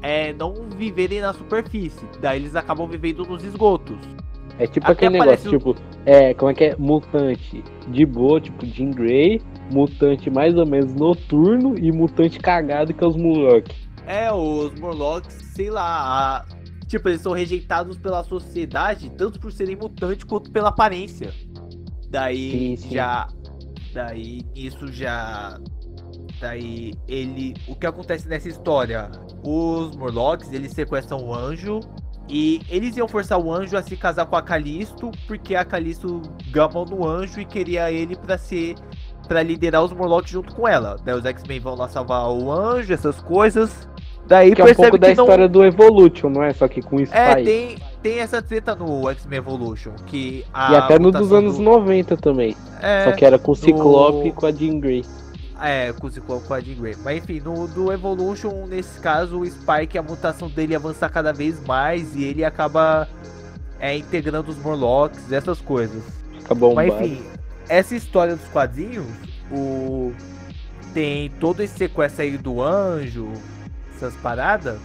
É, não viverem na superfície. Daí eles acabam vivendo nos esgotos. É tipo Até aquele negócio, tipo, é, como é que é? Mutante de boa, tipo Jean Grey, mutante mais ou menos noturno e mutante cagado que é os Murloc. É, os Morlocks, sei lá. a- Tipo, eles são rejeitados pela sociedade, tanto por serem mutantes quanto pela aparência. Daí Sim, sim. já. Daí isso já. Daí ele. O que acontece nessa história? Os Morlocks, eles sequestram o anjo. E eles iam forçar o anjo a se casar com a Calisto, porque a Calisto gamou no anjo e queria ele pra ser. Pra liderar os Morlocks junto com ela. Daí os X-Men vão lá salvar o anjo, essas coisas. Daí Que é um pouco da não. história do Evolution, não é? Só que com Spy. É, tem, tem essa treta no X-Men Evolution. Que E até no dos anos do- 90 também. É, Só que era com o Ciclope no- e com a Jean Grey. É, com a Jean Grey. Mas enfim, no do Evolution, nesse caso, o Spike, a mutação dele avança cada vez mais e ele acaba é, integrando os Morlocks, essas coisas. Fica bombado. Mas enfim, essa história dos quadrinhos, o tem todo esse sequestro aí do anjo, essas paradas.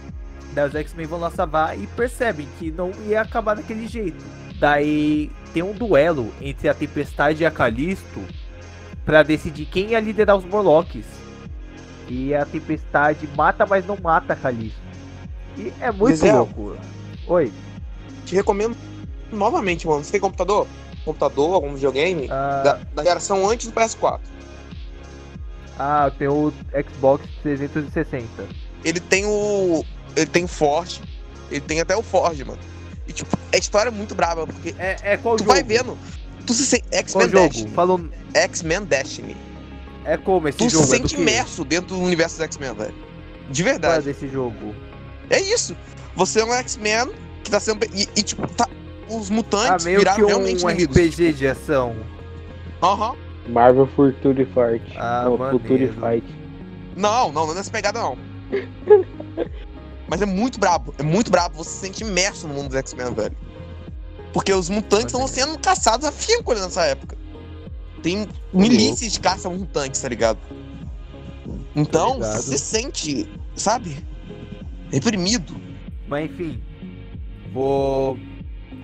Daí os X-Men vão lá salvar e percebem que não ia acabar daquele jeito. Daí tem um duelo entre a Tempestade e a Calisto pra decidir quem ia liderar os Morlocks. E a Tempestade mata, mas não mata a Calisto. E é muito louco. Oi. Te recomendo novamente, mano. Você tem computador? Computador, algum videogame? Ah, Da, da geração antes do PS4. ah, tem o Xbox 360. Ele tem o. Ele tem o Forte. Ele tem até o Ford, mano. E tipo, a história é muito brava, porque É, é qual tu jogo? vai vendo. Tu se sente. Qual X-Men? Destiny. Falou. X-Men Destiny. É como esse Tu jogo? se é do sente quê? imerso dentro do universo dos X-Men, velho. De Qual é verdade. desse jogo? É isso. Você é um X-Men que tá sendo. E, e, tipo, tá. Os Ah, mutantes meio que viraram realmente um inimigos. RPG de ação. Aham. Marvel Future Fight. Ah, não, maneiro. Future Fight. Não, não, não é nessa pegada, não. Mas é muito brabo. É muito brabo. Você se sente imerso no mundo dos X-Men, velho. Porque os mutantes estão sendo caçados a fígado nessa época. Tem milícias de caça mutantes, tá ligado? Então, ligado. você se sente, sabe? Reprimido. Mas enfim, vou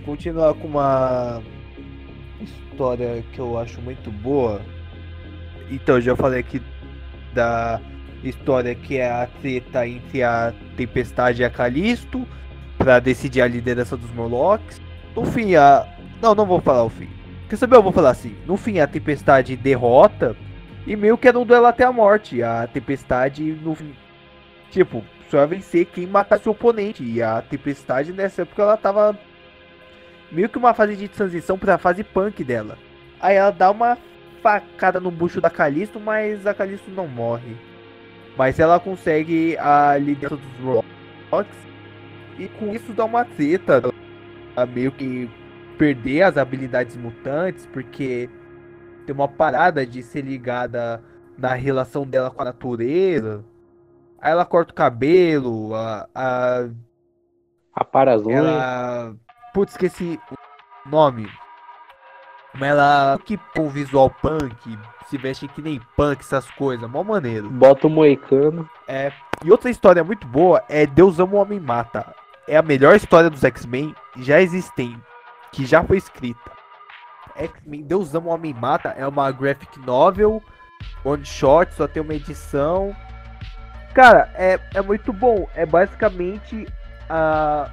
continuar com uma história que eu acho muito boa. Então, já falei aqui da história que é a treta entre a Tempestade e a Calisto pra decidir a liderança dos Morlocks. No fim, a. Não, não vou falar o fim. Quer saber? Eu vou falar assim. No fim, a Tempestade derrota e meio que era um duelo até a morte. A Tempestade, no fim. Tipo, só ia vencer quem matar seu oponente. E a Tempestade nessa época ela tava meio que uma fase de transição pra fase punk dela. Aí ela dá uma facada no bucho da Calisto, mas a Calisto não morre. Mas ela consegue a liderança dos Rocks e com isso dá uma treta. A meio que perder as habilidades mutantes, porque tem uma parada de ser ligada na relação dela com a natureza. Aí ela corta o cabelo, a, a A Parazunha. ela. Putz, esqueci o nome. Mas ela que com visual punk, se veste que nem punk, essas coisas, mó maneiro. Bota o Moicano. E outra história muito boa é Deus Ama o Homem Mata. É a melhor história dos X-Men já existente, que já foi escrita. X-Men Deus Ama o Homem Mata é uma graphic novel, one shot, só tem uma edição. Cara, é, é muito bom. É basicamente a,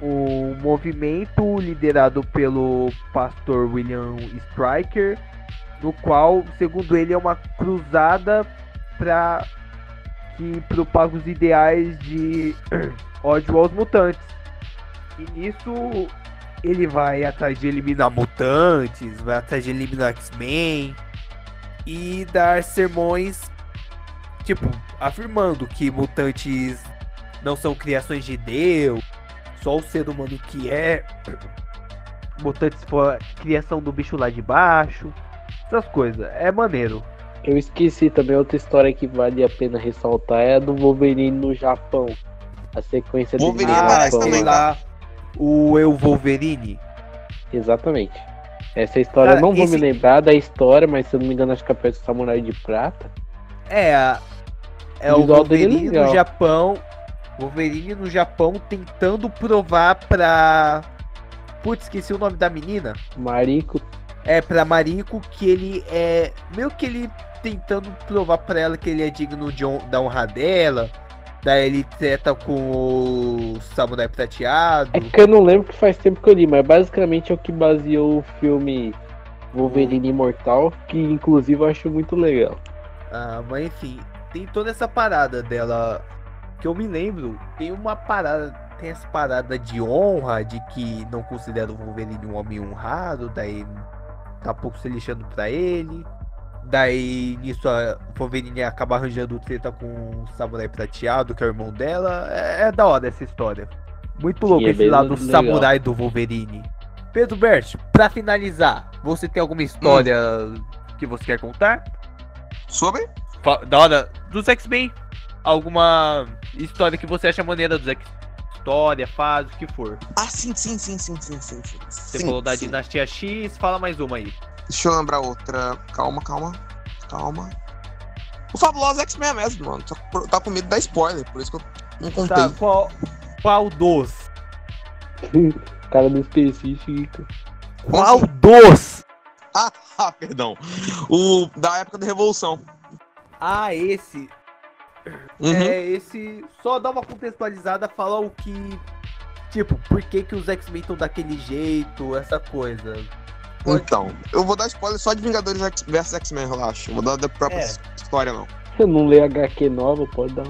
o movimento liderado pelo pastor William Stryker, no qual, segundo ele, é uma cruzada para que propaga os ideais de ódio aos mutantes. E nisso ele vai atrás de eliminar mutantes, vai atrás de eliminar X-Men e dar sermões, tipo, afirmando que mutantes não são criações de Deus, só o ser humano que é. mutantes for criação do bicho lá de baixo. Essas coisas. É maneiro. Eu esqueci também outra história que vale a pena ressaltar é a do Wolverine no Japão. A sequência dele Wolverine no aparece Japão. também, lá. O Eu Wolverine. Exatamente. Essa história Cara, eu não vou esse- me lembrar da história, mas se eu não me engano, acho que aparece o Samurai de Prata. É, a- é O dele é Wolverine no. Japão. Wolverine no Japão tentando provar pra. Putz, esqueci o nome da menina. Mariko. É, pra Mariko que ele é. Meio que ele tentando provar pra ela que ele é digno de hon- da honra dela. Daí ele treta com o Samurai Prateado. É que eu não lembro que faz tempo que eu li, mas basicamente é o que baseou o filme Wolverine Imortal, que inclusive eu acho muito legal. Ah, mas enfim, tem toda essa parada dela. Que eu me lembro, tem uma parada. Tem essa parada de honra, de que não considera o Wolverine um homem honrado, daí tá pouco se lixando pra ele. Daí nisso a Wolverine acaba arranjando treta com o Samurai Prateado, que é o irmão dela. É, é da hora essa história. Muito louco é esse lado legal. samurai do Wolverine. Pedro Bert, pra finalizar, você tem alguma história que você quer contar? Sobre? Da hora dos X-Men. Alguma história que você acha maneira dos X-Men? História, fase, o que for. Ah, sim, sim, sim, sim, sim, sim. sim. Você Sim, falou da sim. Dinastia X, fala mais uma aí. Deixa eu lembrar outra. Calma, calma. Calma. O Fabuloso X-Men mesmo, mano. Que tá com medo da spoiler, por isso que eu não contei. Tá, qual, qual dos? Cara do específico. Como Qual dos? Ah, perdão. O da época da Revolução. Ah, esse. Uhum. É, esse. Só dá uma contextualizada, fala o que. Tipo, por que, que os X-Men estão daquele jeito, essa coisa. Pode- Então, eu vou dar spoiler só de Vingadores versus X-Men, relaxa. Vou dar da própria É. história, não. Se eu não ler HQ nova, pode dar,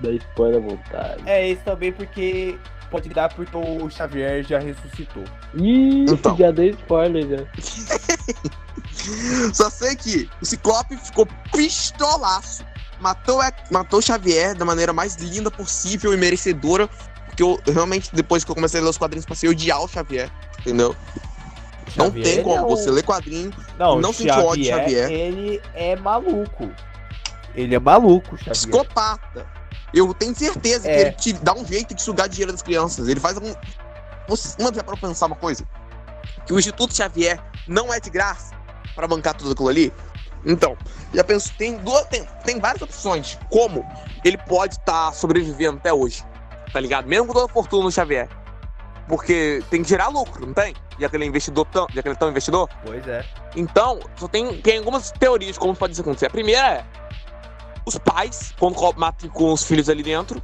dar spoiler à vontade. É, esse também porque. Pode dar porque o Xavier já ressuscitou. Ih, Então. já dei spoiler já. Só sei que o Ciclope ficou pistolaço. Matou, o X- matou o Xavier da maneira mais linda possível e merecedora. Porque eu eu realmente, depois que eu comecei a ler os quadrinhos, passei a odiar o Xavier. Entendeu? Não Xavier, tem ele como é um- você ler quadrinho. Não, Não o senti ódio de Xavier. Ele é maluco. Ele é maluco, Xavier. Psicopata. Eu tenho certeza É. que ele te dá um jeito de sugar dinheiro das crianças. Ele faz algum. Você, mano, já pra pensar uma coisa? Que o Instituto Xavier não é de graça pra bancar tudo aquilo ali? Então, já penso, tem, duas, tem, tem várias opções como ele pode estar sobrevivendo até hoje. Tá ligado? Mesmo com toda a fortuna do Xavier. Porque tem que gerar lucro, não tem? E aquele investidor tão, e aquele tão investidor? Pois é. Então, só tem, tem algumas teorias de como pode isso acontecer. A primeira é: os pais, quando co- matriculam os filhos ali dentro,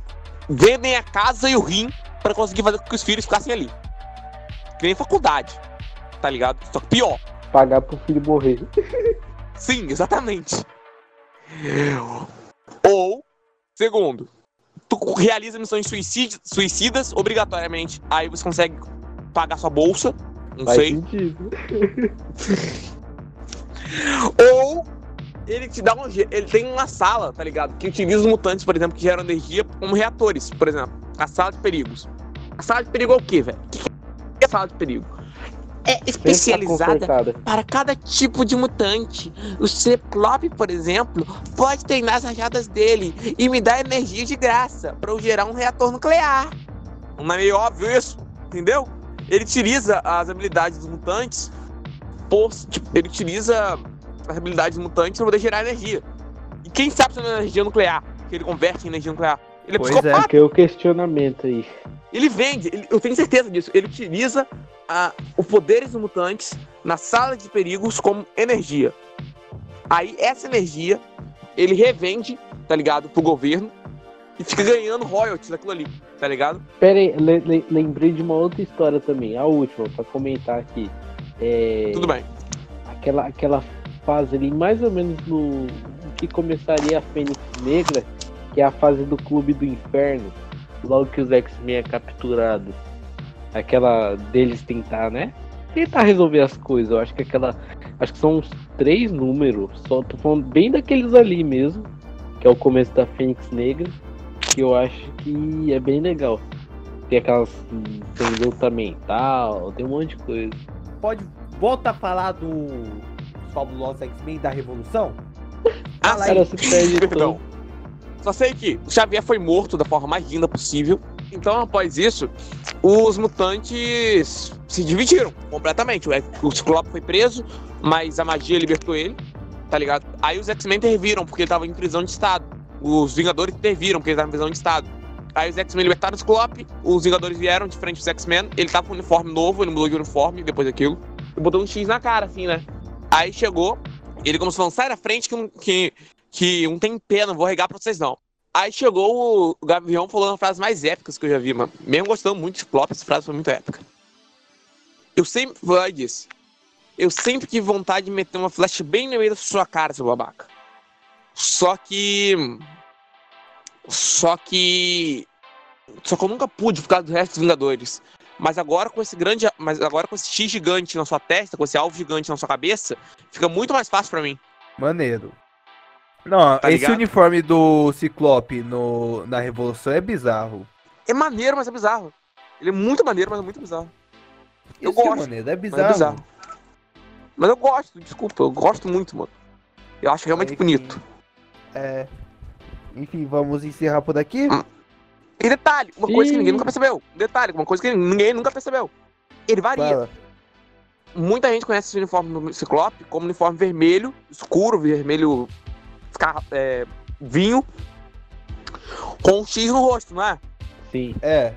vendem a casa e o rim pra conseguir fazer com que os filhos ficassem ali. Que nem faculdade, tá ligado? Só que pior. Pagar pro filho morrer. Sim, exatamente. Ou, segundo, tu realiza missões suicidas obrigatoriamente. Aí você consegue pagar sua bolsa. Não Faz sei. Ou ele te dá um. Ele tem uma sala, tá ligado? Que utiliza os mutantes, por exemplo, que geram energia como reatores, por exemplo. A sala de perigos. A sala de perigo é o quê, velho? O que é a sala de perigo? É especializada para cada tipo de mutante. O Ciclope, por exemplo, pode treinar as rajadas dele e me dar energia de graça para eu gerar um reator nuclear. Não é meio óbvio isso? Entendeu? Ele utiliza as habilidades dos mutantes por, tipo, ele utiliza as habilidades dos mutantes para poder gerar energia. E quem sabe se não é energia nuclear, que ele converte em energia nuclear? Ele é Pois é. psicopata. Fica aí o questionamento aí. Ele vende, ele- eu tenho certeza disso. Ele utiliza os poderes dos mutantes na sala de perigos como energia. Aí essa energia ele revende, tá ligado, pro governo e fica ganhando royalties daquilo ali, tá ligado? Pera aí, le- le- lembrei de uma outra história também, a última, pra comentar aqui. É, Tudo bem. Aquela, aquela fase ali, mais ou menos no no que começaria a Fênix Negra, que é a fase do Clube do Inferno, logo que os X-Men é capturado. Aquela deles tentar, né? Tentar resolver as coisas. Eu acho que aquela. Acho que são uns três números. Só tô falando bem daqueles ali mesmo. Que é o começo da Fênix Negra. Que eu acho que é bem legal. Tem aquelas. Tem luta mental, tem um monte de coisa. pode volta a falar do fabuloso X-Men da Revolução? Ah, Fala. Ela se perde Perdão. Só sei que o Xavier foi morto da forma mais linda possível. Então, após isso, os mutantes se dividiram completamente. O, Ciclope foi preso, mas a magia libertou ele, tá ligado? Aí os X-Men interviram, porque ele tava em prisão de estado. Os Vingadores interviram, porque ele tava em prisão de estado. Aí os X-Men libertaram o Ciclope, os Vingadores vieram de frente dos X-Men, ele tava com um uniforme novo, ele mudou de uniforme depois daquilo. E botou um X na cara, assim, né? Aí chegou, ele começou falando, sai da frente que, que, que não tem pé, não vou regar pra vocês não. Aí chegou o Gavião falando as frases mais épicas que eu já vi, mano. Mesmo gostando muito de Ciclope, essa frase foi muito épica. Eu sempre, vai disse, eu sempre tive vontade de meter uma flash bem no meio da sua cara, seu babaca. Só que. Só que. Só que eu nunca pude por causa do resto dos Vingadores. Mas agora com esse grande. Mas agora com esse X gigante na sua testa, com esse alvo gigante na sua cabeça, fica muito mais fácil pra mim. Maneiro. Não, Tá esse ligado? uniforme do Ciclope no, na Revolução é bizarro. É maneiro, mas é bizarro. Ele é muito maneiro, mas é muito bizarro. Eu Isso que é gosto, maneiro, é Mas bizarro. é bizarro. Mas eu gosto, desculpa, eu gosto muito, mano. Eu acho realmente Enfim, bonito. É. Enfim, vamos encerrar por aqui? E detalhe, uma coisa que ninguém nunca percebeu. Detalhe, uma coisa que ninguém nunca percebeu. Ele varia. Fala. Muita gente conhece esse uniforme do Ciclope como uniforme vermelho, escuro, vermelho escar- é, vinho, com um X no rosto, não é? Sim. É.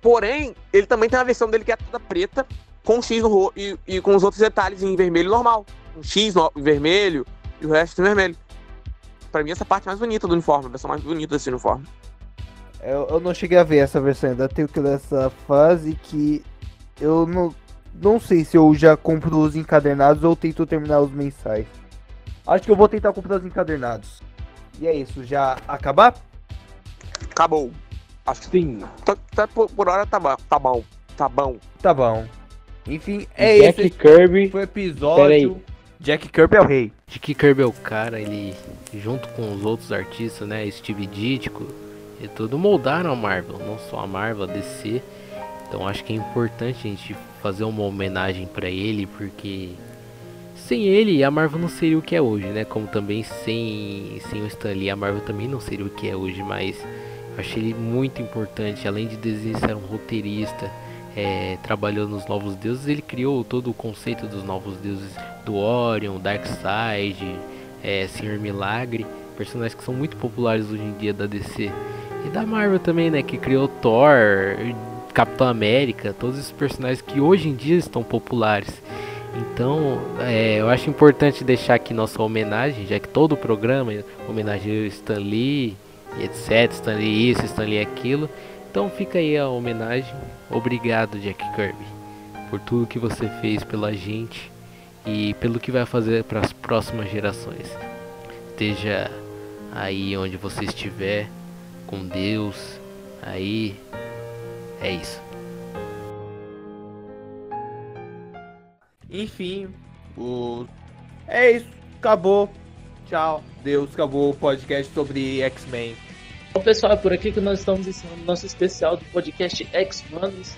Porém, ele também tem uma versão dele que é toda preta, com um X no rosto e, e com os outros detalhes em vermelho normal. Um X no, em vermelho e o resto em vermelho. Pra mim, essa é a parte mais bonita do uniforme, a versão mais bonita desse uniforme. Eu, eu não cheguei a ver essa versão ainda. Tenho que ler essa fase que eu não, não sei se eu já compro os encadernados ou tento terminar os mensais. Acho que eu vou tentar comprar os encadernados. E é isso, já acabar? Acabou. Acho que Sim. tá, tá- por, por hora tá, tá bom. Tá bom. Tá bom. Enfim, é Jack esse Kirby. foi o episódio. Jack Kirby é o rei. Jack Kirby é o cara, ele junto com os outros artistas, né, Steve Ditko e tudo moldaram a Marvel, não só a Marvel, a DC. Então acho que é importante a gente fazer uma homenagem pra ele, porque sem ele a Marvel não seria o que é hoje, né? Como também sem sem o Stan Lee a Marvel também não seria o que é hoje, mas eu achei ele muito importante, além de desenhar um roteirista, é, trabalhou nos Novos Deuses, ele criou todo o conceito dos Novos Deuses do Orion, Darkseid, é, Senhor Milagre, personagens que são muito populares hoje em dia da DC. E da Marvel também, né, que criou Thor, Capitão América, todos esses personagens que hoje em dia estão populares. Então, é, eu acho importante deixar aqui nossa homenagem, já que todo o programa homenageia o Stan Lee, etc, Stan Lee isso, Stan Lee aquilo. Então fica aí a homenagem. Obrigado, Jack Kirby, por tudo que você fez pela gente e pelo que vai fazer para as próximas gerações. Esteja aí onde você estiver, com Deus. Aí é isso. Enfim, o. É isso. Acabou. Tchau. Deus, acabou o podcast sobre X-Men. Bom, pessoal, é por aqui que nós estamos ensinando nosso especial do podcast X-Manos.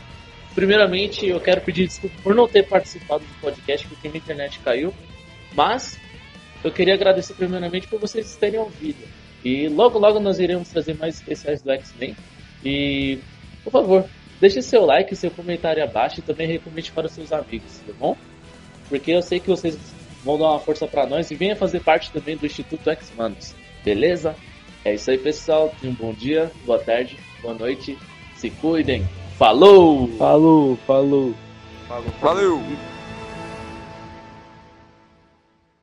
Primeiramente, eu quero pedir desculpa por não ter participado do podcast, porque minha internet caiu. Mas, eu queria agradecer primeiramente por vocês terem ouvido. E logo, logo nós iremos trazer mais especiais do X-Men. E, por favor, deixe seu like, seu comentário abaixo e também recomende para os seus amigos, tá bom? Porque eu sei que vocês vão dar uma força para nós e venha fazer parte também do Instituto X-Manos. Beleza? É isso aí, pessoal. Tenham um bom dia, boa tarde, boa noite. Se cuidem. Falou! Falou, falou. Falou. Valeu!